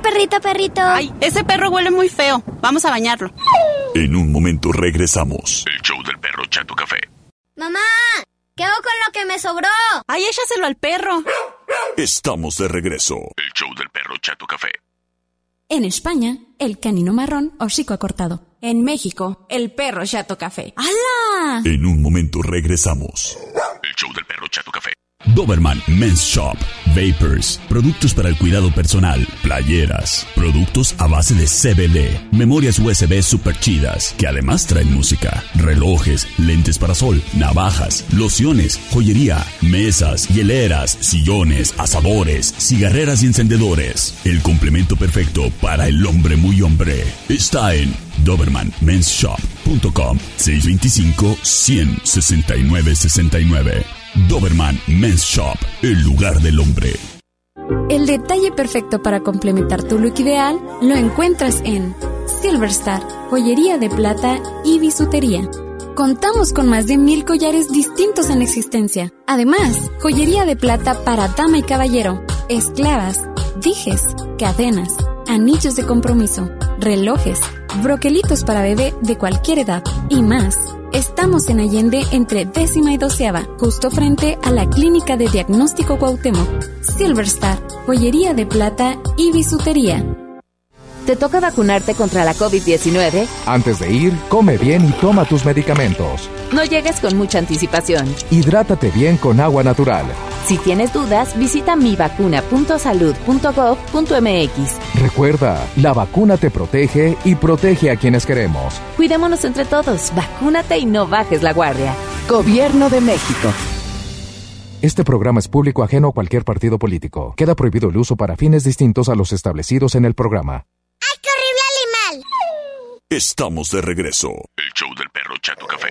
Ven, perrito, perrito. Ay, ese perro huele muy feo. Vamos a bañarlo. En un momento regresamos. El show del perro Chato Café. Mamá, ¿qué hago con lo que me sobró? Ay, échaselo al perro. Estamos de regreso. El show del perro Chato Café. En España, el canino marrón hocico acortado. En México, el perro chato café. ¡Hala! En un momento regresamos. El show del perro Chato Café. Doberman Men's Shop. Vapors. Productos para el cuidado personal. Playeras. Productos a base de CBD. Memorias USB super chidas. Que además traen música. Relojes. Lentes para sol. Navajas. Lociones. Joyería. Mesas. Hieleras. Sillones. Asadores. Cigarreras y encendedores. El complemento perfecto para el hombre muy hombre. Está en DobermanMen'sShop.com 625 169 69 Doberman Men's Shop, el lugar del hombre. El detalle perfecto para complementar tu look ideal lo encuentras en Silverstar, joyería de plata y bisutería. Contamos con más de mil collares distintos en existencia. Además, joyería de plata para dama y caballero, esclavas, dijes, cadenas, anillos de compromiso, relojes, broquelitos para bebé de cualquier edad y más. Estamos en Allende entre décima y doceava, justo frente a la Clínica de Diagnóstico Cuauhtémoc. Silverstar, joyería de plata y bisutería. ¿Te toca vacunarte contra la COVID-19? Antes de ir, come bien y toma tus medicamentos. No llegues con mucha anticipación. Hidrátate bien con agua natural. Si tienes dudas, visita mivacuna.salud.gov.mx. Recuerda, la vacuna te protege y protege a quienes queremos. Cuidémonos entre todos, vacúnate y no bajes la guardia. Gobierno de México. Este programa es público ajeno a cualquier partido político. Queda prohibido el uso para fines distintos a los establecidos en el programa. ¡Ay, qué horrible animal! Estamos de regreso. El show del perro Chato Café.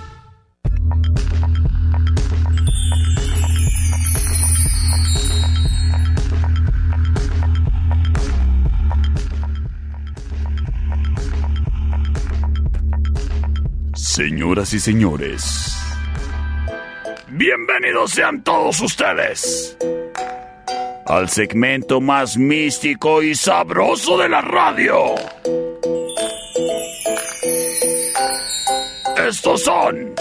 Señoras y señores, bienvenidos sean todos ustedes al segmento más místico y sabroso de la radio. Estos son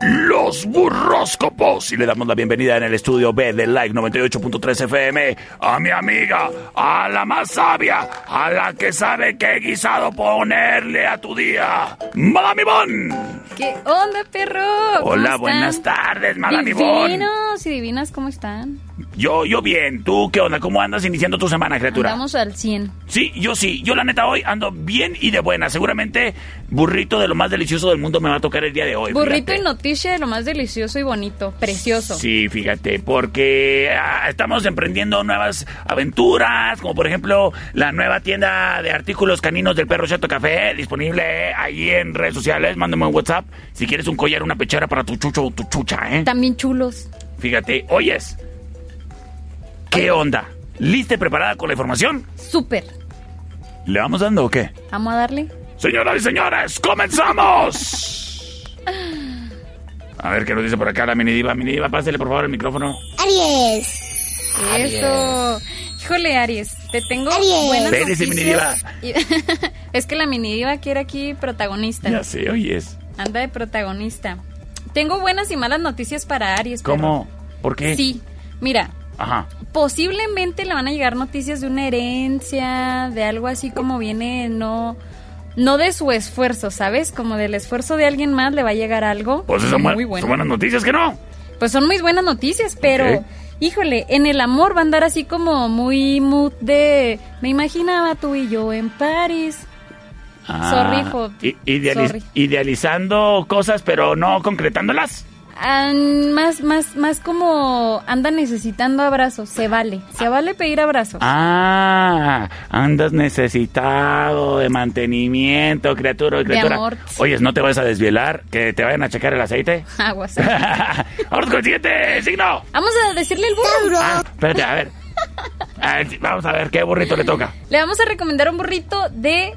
los burroscopos. Y le damos la bienvenida en el estudio B de Like 98.3 FM a mi amiga, a la más sabia, a la que sabe qué guisado ponerle a tu día, Madame Ivonne. ¿Qué onda, perro? ¿Cómo Hola, están? buenas tardes, Madame Ivonne. Divinos y divinas, ¿cómo están? Yo, yo bien. ¿Tú qué onda? ¿Cómo andas iniciando tu semana, criatura? Andamos al 100. Sí, yo sí. Yo la neta hoy ando bien y de buena. Seguramente burrito de lo más delicioso del mundo me va a tocar el día de hoy. Burrito fíjate. y noticia de lo más delicioso y bonito. Precioso. Sí, fíjate, porque ah, estamos emprendiendo nuevas aventuras, como por ejemplo la nueva tienda de artículos caninos del perro Chato Café, disponible ahí en redes sociales. Mándame un WhatsApp si quieres un collar, una pechera para tu chucho o tu chucha, ¿eh? También chulos. Fíjate, oyes, ¿qué onda? ¿Lista y preparada con la información? Súper. ¿Le vamos dando o qué? Vamos a darle. Señoras y señores, comenzamos. A ver qué nos dice por acá la mini diva. Mini diva, pásale por favor el micrófono. Aries. Eso. Híjole, Aries, te tengo Aries. buenas Espérese, mini noticias. Y- es que la mini diva quiere aquí protagonista. Ya sé, oyes. Anda de protagonista. Tengo buenas y malas noticias para Aries. ¿Cómo? ¿Por qué? Sí. Mira, Ajá. posiblemente le van a llegar noticias de una herencia, de algo así como viene, no, no de su esfuerzo, ¿sabes? Como del esfuerzo de alguien más le va a llegar algo. Pues son, muy bueno. son buenas noticias, ¿que no? Pues son muy buenas noticias, pero híjole, en el amor va a andar así como muy mood de me imaginaba tú y yo en París. Ah, i- idealiz- Sorry. Idealizando cosas, pero no concretándolas. Ah, más, más, más como anda necesitando abrazos, se vale, se vale pedir abrazos. Ah, andas necesitado de mantenimiento, criatura, criatura. amor. Oyes, no te vas a desvielar, que te vayan a checar el aceite. Aguas. Vamos con el siguiente signo. Vamos a decirle el burro. Ah, espérate, a ver. A ver, Vamos a ver qué burrito le toca. Le vamos a recomendar un burrito de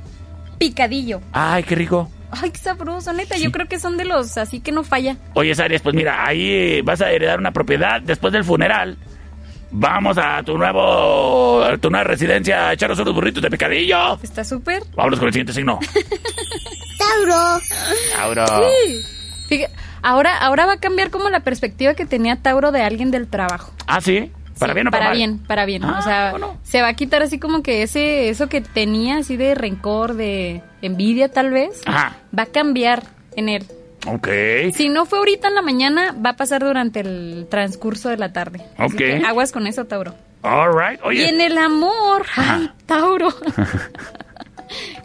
picadillo. Ay, qué rico. Ay, qué sabroso, neta. Yo creo que son de los así que no falla. Oye, Aries, pues mira, ahí vas a heredar una propiedad después del funeral. Vamos a tu nuevo, a tu nueva residencia a echaros unos burritos de picadillo. Está súper. Vámonos con el siguiente signo. Tauro. Tauro. Sí. Fíjate, ahora, ahora va a cambiar como la perspectiva que tenía Tauro de alguien del trabajo. Ah, sí. ¿Para Sí, bien o para, para mal? bien, para bien. Ah, o sea, se va a quitar así como que ese, eso que tenía así de rencor, de envidia tal vez, Ajá. va a cambiar en él. Ok. Si no fue ahorita en la mañana, va a pasar durante el transcurso de la tarde. Así Ok. que aguas con eso, Tauro. All right. Y en el amor, ay, Tauro.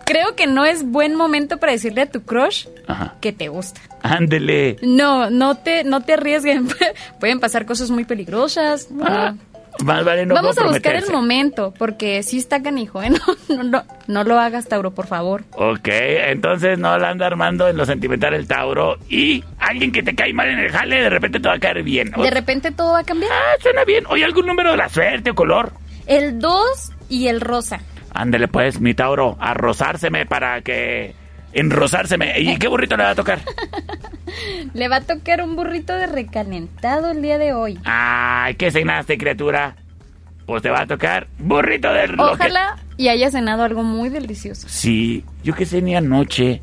Creo que no es buen momento para decirle a tu crush Ajá. que te gusta. Ándele. No, no te, no te arriesguen. Pueden pasar cosas muy peligrosas. Ah, No. Más vale no Vamos a buscar el momento, porque sí está canijo, ¿eh? No, no, no, no lo hagas, Tauro, por favor. Ok, entonces no la anda armando en lo sentimental el Tauro. Y alguien que te cae mal en el jale, de repente te va a caer bien. De repente todo va a cambiar. Ah, suena bien. Oye, ¿algún número de la suerte o color? El 2 y el rosa. Ándele pues, mi Tauro, a rozárseme para que... Enrozárseme. ¿Y qué burrito le va a tocar? Le va a tocar un burrito de recalentado el día de hoy. Ay, ¿qué cenaste, criatura? Pues te va a tocar burrito de... que- Ojalá y haya cenado algo muy delicioso. Sí, yo que cené anoche.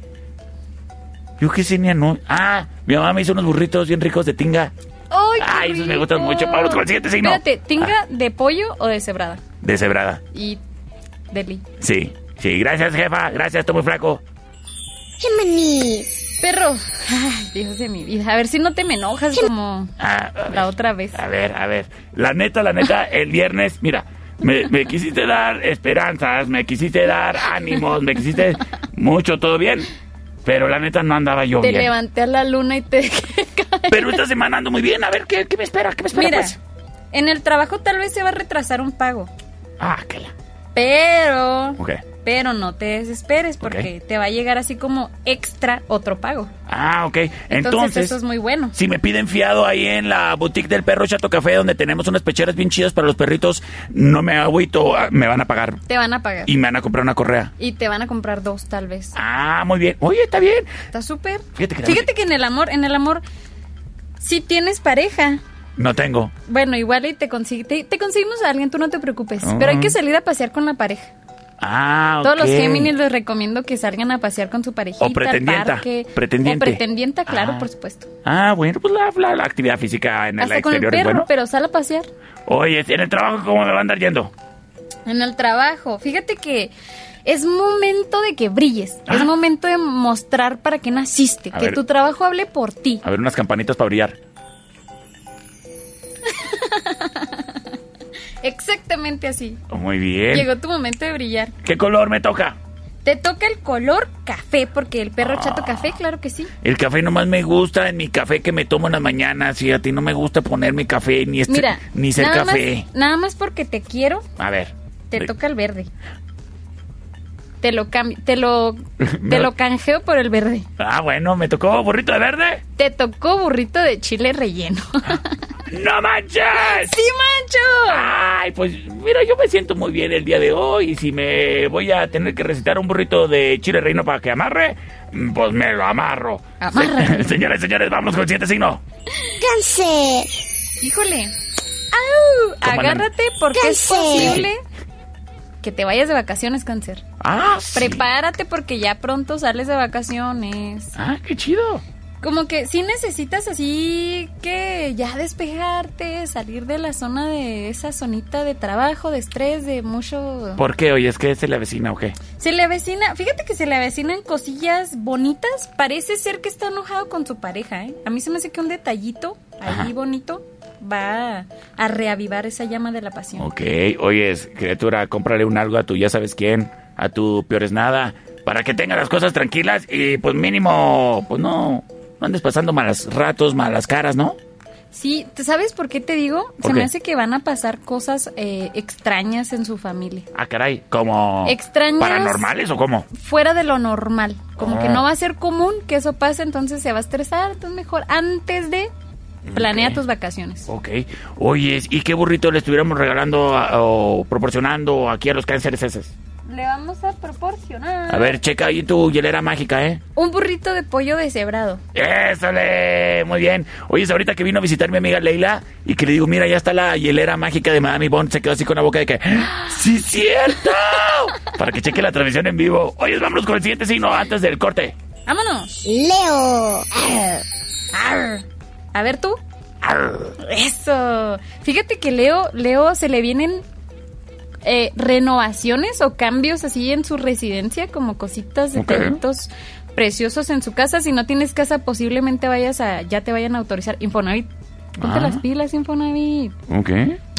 Yo que cené anoche. Ah, mi mamá me hizo unos burritos bien ricos de tinga. ¡Ay, qué Ay, esos me gustan mucho. Vámonos con el siguiente signo. Espérate, ¿tinga de pollo o de cebrada? De cebrada. Y deli. Sí, sí, gracias, jefa. Gracias, estoy muy flaco. Géminis. Perro. Ay, Dios de mi vida. A ver si no te me enojas como Ah, la otra vez. A ver, a ver. La neta, la neta, el viernes, mira, me, me quisiste dar esperanzas, me quisiste dar ánimos, me quisiste mucho, todo bien. Pero la neta no andaba yo Te bien. levanté a la luna y te... Pero esta semana ando muy bien. A ver, ¿qué, qué me espera? ¿Qué me espera, Mira, pues? en el trabajo tal vez se va a retrasar un pago. Ah, que la... Pero... Ok. Pero no te desesperes porque te va a llegar así como extra otro pago. Ah, ok. Entonces, Entonces, eso es muy bueno. si me piden fiado ahí en la boutique del perro Chato Café, donde tenemos unas pecheras bien chidas para los perritos, no me agüito, ah, me van a pagar. Te van a pagar. Y me van a comprar una correa. Y te van a comprar dos tal vez. Ah, muy bien. Oye, está bien. Está súper. Fíjate que- Fíjate que en el amor, en el amor, si tienes pareja, No tengo. bueno, igual y te, consigue- te, te conseguimos a alguien, tú no te preocupes. Ah. Pero hay que salir a pasear con la pareja. Ah. Todos los Géminis les recomiendo que salgan a pasear con su parejita. O pretendienta, Al parque. pretendiente. O pretendienta, claro, Ah. por supuesto. Ah, bueno, pues la, la- la actividad física en el Hasta con el exterior es bueno. pero sal a pasear. Oye, en el trabajo, ¿cómo me va a andar yendo? En el trabajo. Fíjate que es momento de que brilles. Ah. Es momento de mostrar para qué naciste. A que ver. tu trabajo hable por ti. A ver, unas campanitas para brillar. Exactamente así. Oh, muy bien. Llegó tu momento de brillar. ¿Qué color me toca? Te toca el color café, porque el perro chato café, claro que sí. El café nomás me gusta en mi café que me tomo en las mañanas y a ti no me gusta ponerme café ni este, Mira, ni ser nada café. Más, nada más porque te quiero, A ver. te toca el verde. Te lo cambio, te lo, te lo canjeo por el verde. Ah, bueno, me tocó burrito de verde. Te tocó burrito de chile relleno. ¡No manches! ¡Sí, mancho! Ay, pues mira, yo me siento muy bien el día de hoy y si me voy a tener que recitar un burrito de chile reino para que amarre, mm, pues me lo amarro. Señores, señores, vamos con el siguiente signo. ¡Cáncer! Híjole. Agárrate porque es Cáncer. posible que te vayas de vacaciones, cáncer. Ah, sí. Prepárate porque ya pronto sales de vacaciones. Ah, qué chido. Como que sí necesitas así que ya despejarte, salir de la zona de esa zonita de trabajo, de estrés, de mucho... ¿Por qué? Oye, es que se le avecina o qué? Se le avecina, fíjate que se le avecinan cosillas bonitas. Parece ser que está enojado con su pareja, ¿eh? A mí se me hace que un detallito ahí Ajá. bonito va a reavivar esa llama de la pasión. Ok, oye, criatura, cómprale un algo a tu ya sabes quién, a tu peores nada, para que tenga las cosas tranquilas y pues mínimo, pues no, no andes pasando malos ratos, malas caras, ¿no? Sí, ¿te ¿sabes por qué te digo? ¿Por Se me hace que van a pasar cosas eh, extrañas en su familia. Ah, caray, como... Extrañas. ¿Paranormales o cómo? Fuera de lo normal. Como que Ah. no va a ser común que eso pase, entonces se va a estresar. Entonces mejor antes de planea tus vacaciones. Ok, oye, ¿y qué burrito le estuviéramos regalando a- o proporcionando aquí a los cánceres esos? le vamos a proporcionar A ver, checa ahí tu hielera mágica, ¿eh? un burrito de pollo deshebrado. ¡Ésale! Muy bien. Oye, es ahorita que vino a visitar mi amiga Leila y que le digo, mira, ya está la hielera mágica de Madame Bond, se quedó así con la boca de que, ¡Sí, cierto! Para que cheque la transmisión en vivo. Oye, vámonos con el siguiente signo antes del corte. ¡Vámonos! Leo. Arr. A ver tú. Eso. Fíjate que Leo, Leo se le vienen eh, renovaciones o cambios así en su residencia, como cositas, Ok. detallitos preciosos en su casa. Si no tienes casa, posiblemente vayas a, ya te vayan a autorizar. Infonavit. Ponte Ah. las pilas, Infonavit. Ok.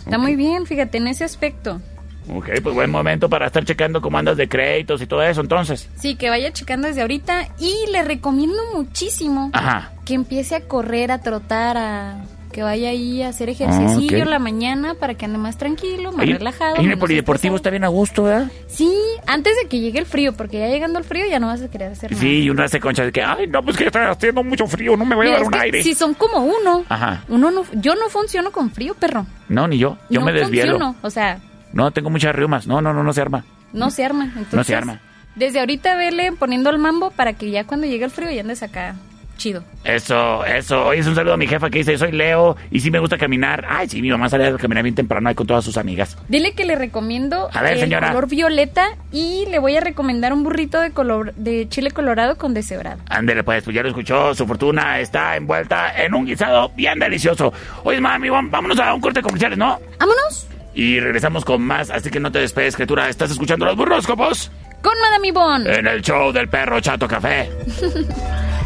Está muy bien, fíjate, en ese aspecto. Ok, pues buen momento para estar checando comandas de créditos y todo eso, entonces. Sí, que vaya checando desde ahorita y le recomiendo muchísimo Ajá. Que empiece a correr, a trotar, a que vaya ahí a hacer ejercicio ok. en la mañana para que ande más tranquilo, más relajado. ahí en el polideportivo está bien a gusto, ¿verdad? Sí, antes de que llegue el frío, porque ya llegando el frío ya no vas a querer hacer nada. Sí, y uno hace concha de que, ay, no, pues que está haciendo mucho frío, no me voy a dar un aire. Si son como uno, Ajá. uno no, yo no funciono con frío, perro. No, ni yo. Yo no me desvielo. funciono, o sea, No, tengo muchas riumas. No, no, no, no se arma. no se arma. Entonces, No se arma. Desde ahorita vele poniendo el mambo para que ya cuando llegue el frío ya andes acá chido. Eso, eso. Oye, es un saludo a mi jefa que dice, soy Leo y sí me gusta caminar. Ay, sí, mi mamá sale a caminar bien temprano ahí con todas sus amigas. Dile que le recomiendo A ver, el señora. color violeta y le voy a recomendar un burrito de color de chile colorado con deshebrado. Ándele, pues, pues ya lo escuchó. Su fortuna está envuelta en un guisado bien delicioso. Oye, mami, vámonos a un corte de comerciales, ¿no? ¡Vámonos! Y regresamos con más, así que no te despedes, criatura. ¿Estás escuchando los burróscopos? Con Madame Yvonne. En el show del perro Chato Café.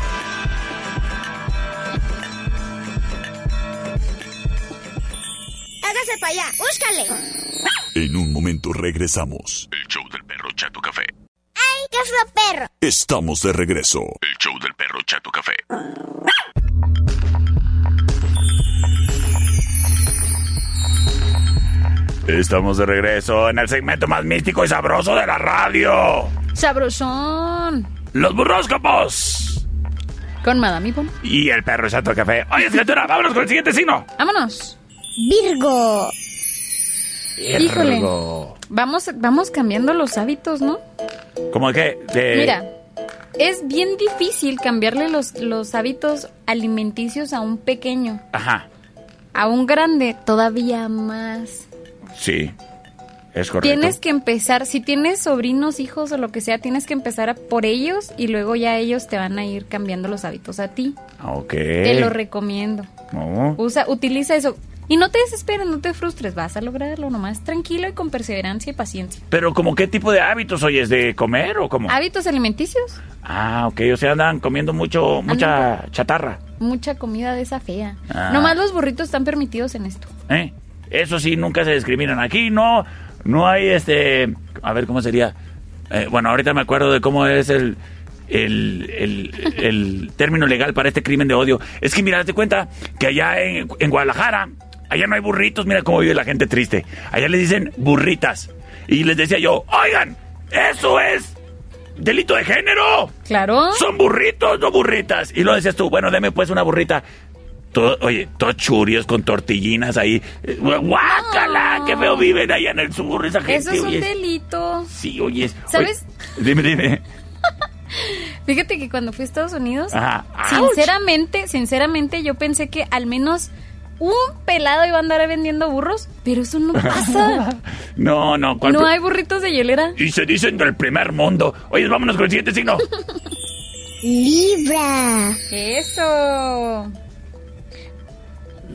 Hágase para allá. Búscale. En un momento regresamos. El show del perro Chato Café. ¡Ay, qué fue perro! Estamos de regreso. El show del perro Chato Café. Estamos de regreso en el segmento más místico y sabroso de la radio. Sabrosón. Los burróscopos. Con Madame Yvonne. Y el perro Chato Café. Oye, criatura, vámonos con el siguiente signo. Vámonos. Virgo. Híjole. Virgo. Vamos, vamos cambiando los hábitos, ¿no? ¿Cómo que? De... Mira, es bien difícil cambiarle los, los hábitos alimenticios a un pequeño. Ajá. A un grande, todavía más. Sí. Es correcto. Tienes que empezar, si tienes sobrinos, hijos o lo que sea, tienes que empezar a por ellos y luego ya ellos te van a ir cambiando los hábitos a ti. Ok. Te lo recomiendo. No. Usa, utiliza eso. Y no te desesperes, no te frustres, vas a lograrlo nomás tranquilo y con perseverancia y paciencia. Pero, ¿como qué tipo de hábitos oyes? ¿De comer o cómo? Hábitos alimenticios, Ah, ok. O sea, andan comiendo mucho, mucha chatarra. mucha comida de esa fea. Ah. Nomás los burritos están permitidos en esto. ¿Eh? Eso sí, nunca se discriminan. Aquí no, no hay este... A ver, ¿cómo sería? Eh, bueno, ahorita me acuerdo de cómo es el... El, el, el término legal para este crimen de odio. Es que mira, date cuenta que allá en, en Guadalajara, allá no hay burritos, mira cómo vive la gente triste. Allá le dicen burritas. Y les decía yo, oigan, eso es delito de género. Claro. Son burritos, no burritas. Y lo decías tú, bueno, deme pues una burrita. Todo, oye, todos churios con tortillinas ahí. Eh, ¡Guácala! ¡Qué feo viven allá en el sur esa gente! Eso es un delito. Sí, oye. ¿Sabes? oye, dime, dime. Fíjate que cuando fui a Estados Unidos, Ajá. sinceramente, sinceramente yo pensé que al menos un pelado iba a andar vendiendo burros, pero eso no pasa. No, no. ¿cuál no hay burritos de hielera. Y se dicen del primer mundo. Oye, vámonos con el siguiente signo. Libra. Eso.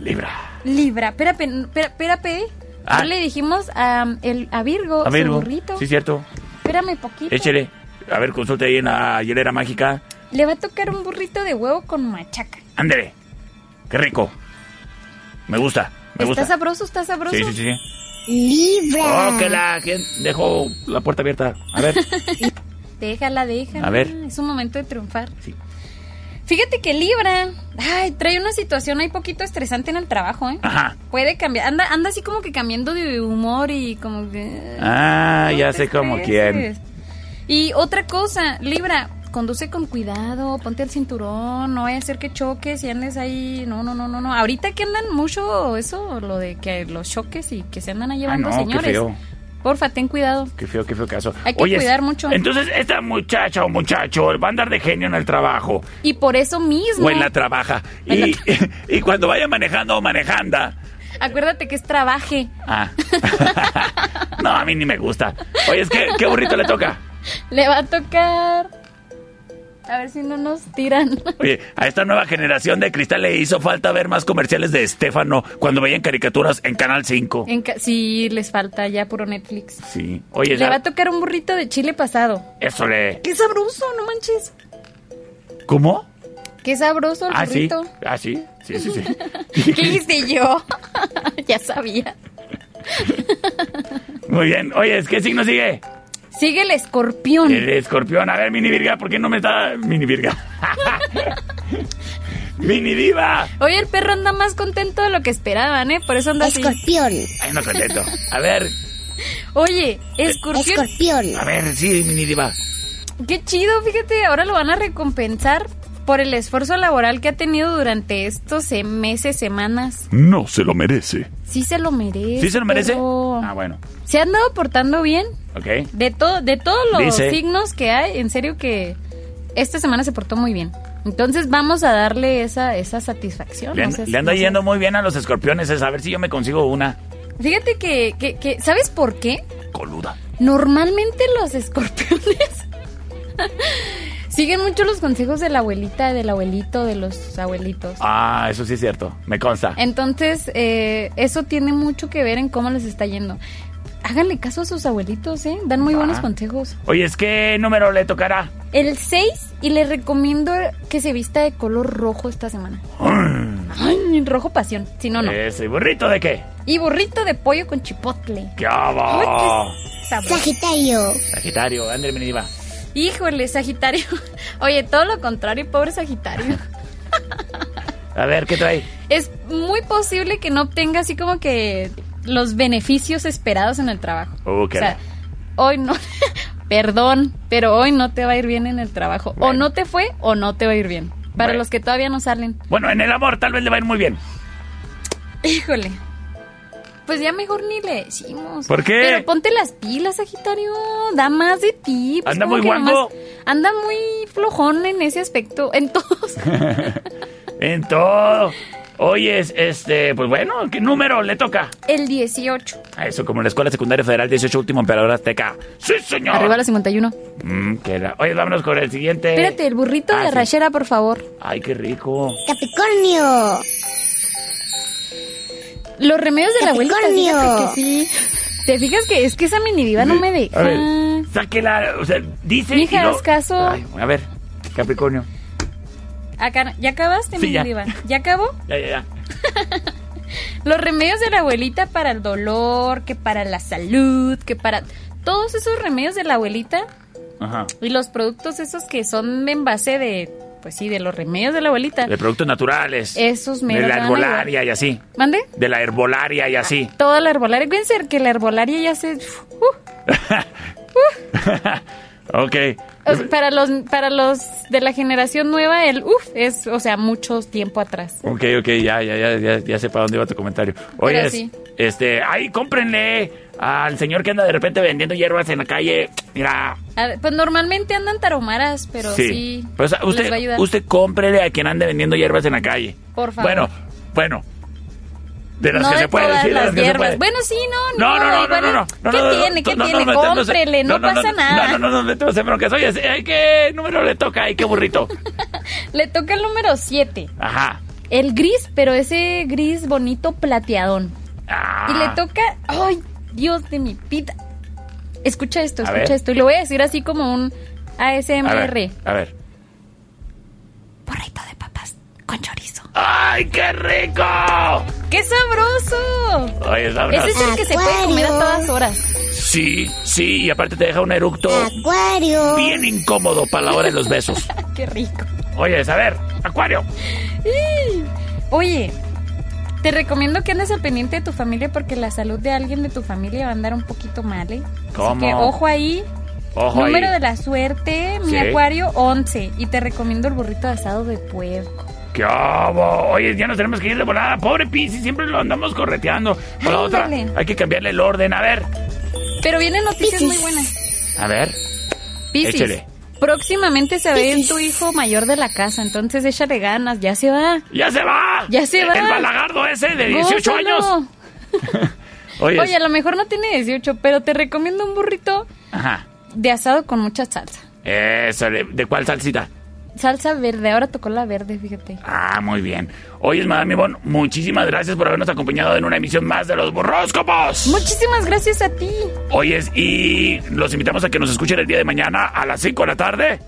Libra. Libra. Espérate, espera- espérate. Ah. Ya le dijimos a, el, a Virgo, A ver, su burrito. Sí, cierto. Espérame poquito. Échele. A ver, consulte ahí en la hielera mágica. Le va a tocar un burrito de huevo con machaca. Ándele. Qué rico. Me gusta. Me ¿Está gusta. sabroso? ¿Está sabroso? Sí, sí, sí. Libra. Oh, que la... ¿Quién dejó la puerta abierta? A ver. Déjala, déjala. A ver. Es un momento de triunfar. Sí. Fíjate que Libra, ay, trae una situación ahí poquito estresante en el trabajo, ¿eh? Ajá. Puede cambiar, anda, anda así como que cambiando de humor y como que... Ah, ya sé como quién. Y otra cosa, Libra, conduce con cuidado, ponte el cinturón, no vaya a ser que choques y andes ahí, no, no, no, no, no. Ahorita que andan mucho eso, lo de que los choques y que se andan ahí Ah, llevando no, qué señores. feo. Porfa, ten cuidado. Qué feo, qué feo caso. Hay que cuidar mucho. Entonces, esta muchacha o muchacho va a andar de genio en el trabajo. Y por eso mismo. O en la trabaja. Y, y cuando vaya manejando o manejanda. Acuérdate que es trabaje. Ah. no, a mí ni me gusta. Oye, es que, ¿qué burrito le toca? Le va a tocar. A ver si no nos tiran. Oye, a esta nueva generación de cristal le hizo falta ver más comerciales de Estefano cuando veían caricaturas en Canal 5. En ca- sí, les falta ya puro Netflix. Sí. Oye, Le va a ¿sab- tocar un burrito de chile pasado. eso le... ¡Qué sabroso! No manches. ¿Cómo? ¡Qué sabroso el Ah, sí. burrito! Ah, sí. Sí, sí, sí. ¿Qué hice yo? ya sabía. Muy bien. Oye, ¿qué signo sigue? Sigue el escorpión. El escorpión. A ver, mini virga, ¿por qué no me está... Mini virga. mini diva. Oye, el perro anda más contento de lo que esperaban, ¿eh? Por eso anda así. Escorpión. Ay, no contento. A ver, Oye, escorpión. Escorpión. a ver, sí, mini diva. Qué chido, fíjate, ahora lo van a recompensar por el esfuerzo laboral que ha tenido durante estos eh, meses, semanas. No se lo merece. Sí se lo merece. ¿Sí se lo merece? pero Ah, bueno. Se ha andado portando bien. Ok. De, todo, de todos los Dice. signos que hay, en serio que esta semana se portó muy bien. Entonces vamos a darle esa, esa satisfacción. Le, no an- sé- le anda no sé. yendo muy bien a los escorpiones. Es a ver si yo me consigo una Fíjate que, que, que- ¿sabes por qué? coluda. Normalmente los escorpiones siguen mucho los consejos de la abuelita, del abuelito, de los abuelitos. Ah, eso sí es cierto. Me consta. Entonces, eh, eso tiene mucho que ver en cómo les está yendo. Háganle caso a sus abuelitos, ¿eh? Dan muy Ah. buenos consejos. Oye, ¿es qué número le tocará? El 6 y les recomiendo que se vista de color rojo esta semana. Ay, rojo pasión, si no, no. ¿Ese burrito de qué? Y burrito de pollo con chipotle. ¡Qué? Sabroso. Sagitario. Sagitario, André mini diva. Híjole, Sagitario. Oye, todo lo contrario, pobre Sagitario. A ver, ¿qué trae? Es muy posible que no obtenga así como que los beneficios esperados en el trabajo. Uh, qué O sea, hoy no, perdón, pero hoy no te va a ir bien en el trabajo. O no te fue o no te va a ir bien. Para Bueno. los que todavía no salen. Bueno, en el amor tal vez le va a ir muy bien. Híjole. Pues ya mejor ni le decimos. ¿Por qué? Pero ponte las pilas, Sagitario. Da más de ti. Pues Anda muy guango. Anda muy flojón en ese aspecto. En todos. En todo. Oye, es- este, pues bueno, ¿qué número le toca? El 18. A eso, como en la Escuela Secundaria Federal 18 Último Emperador Azteca. ¡Sí, señor! Arriba a la 51. Mm, qué era. Oye, vámonos con el siguiente. Espérate, el burrito Ah, de sí. rachera, por favor. Ay, qué rico. Capricornio. Los remedios de la abuelita, Capricornio. que sí. ¿Te fijas que es que esa mini diva no me deja? A ver, sáquela, o sea, dice. y Mija, haz caso. Ay, a ver, Capricornio. Acá, ¿Ya acabaste, Sí, mini ya. ¿Ya acabó? Ya, ya, ya. Los remedios de la abuelita para el dolor, que para la salud, que para... Todos esos remedios de la abuelita Ajá. y los productos esos que son en base de... Pues sí, de los remedios de la abuelita. De productos naturales. Esos De meros la herbolaria y así. ¿Mande? De la herbolaria y así. Toda la herbolaria. Fíjense que la herbolaria ya se... ok. O sea, para los para los de la generación nueva, el uff es, o sea, mucho tiempo atrás. Ok, ok, ya, ya, ya, ya, ya sé para dónde iba tu comentario. Oye, sí. este, ay, cómprenle al señor que anda de repente vendiendo hierbas en la calle. Mira, A ver, pues normalmente andan taromaras, pero sí, Pues, les usted, va a ayudar. usted cómprele a quien ande vendiendo hierbas en la calle. Por favor. Bueno, bueno. De las no que se puede, todas sí, de las las que se hierbas. puede. Bueno, sí, no, No, no, no, no, no, no, ¿Qué no, no, tiene? ¿Qué no, no, tiene? no, no, no, Cómprele, no, pasa nada. No, no, no, no, metemos en broncas. Oye, ¿qué número le toca? Ay, qué burrito. Le toca el número 7. Ajá. El gris, pero ese gris bonito plateadón. Ah. Y le toca, ay, Dios de mi pita. Escucha esto, A escucha esto. Y lo voy a decir así como un A ASMR. ver, a ver. Burrito de con chorizo. ¡Ay, qué rico! ¡Qué sabroso! Oye, es sabroso. Ese es el que se puede comer a todas horas. Sí, sí, y aparte te deja un eructo Acuario. bien incómodo para la hora de los besos. ¡Qué rico! Oye, a ver, Acuario. Oye, te recomiendo que andes al pendiente de tu familia porque la salud de alguien de tu familia va a andar un poquito mal, ¿eh? Así ¿Cómo? que ojo ahí. Ojo Número ahí. de la suerte, mi Sí. acuario 11. Y te recomiendo el burrito de asado de puerco. ¿Qué hago? Oye, ya nos tenemos que ir de volada. Pobre Pisi, siempre lo andamos correteando. Por la otra, hay que cambiarle el orden. A ver, Pero vienen noticias muy buenas. A ver. Échale. próximamente se va a ir tu hijo mayor de la casa, entonces échale ganas, ya se va. ¡Ya se va! Ya se va. El balagardo ese de 18 Gózalo. años. Oye. Oye, a lo mejor no tiene 18, pero te recomiendo un burrito Ajá. de asado con mucha salsa. Eso, ¿de, de cuál salsita? Salsa verde, ahora tocó la verde, fíjate. Ah, muy bien. Oye, Madame Ivonne, muchísimas gracias por habernos acompañado en una emisión más de Los Burróscopos. Muchísimas gracias a ti. Oyes, y los invitamos a que nos escuchen el día de mañana a las 5 de la tarde.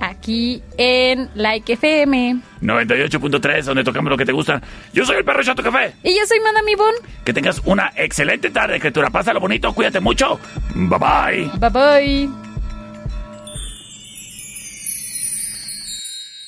Aquí en Like FM. 98.3, donde tocamos lo que te gusta. Yo soy el perro Chato Café. Y yo soy Madame Ivonne. Que tengas una excelente tarde, criatura. Pásalo bonito, cuídate mucho. Bye bye. Bye bye.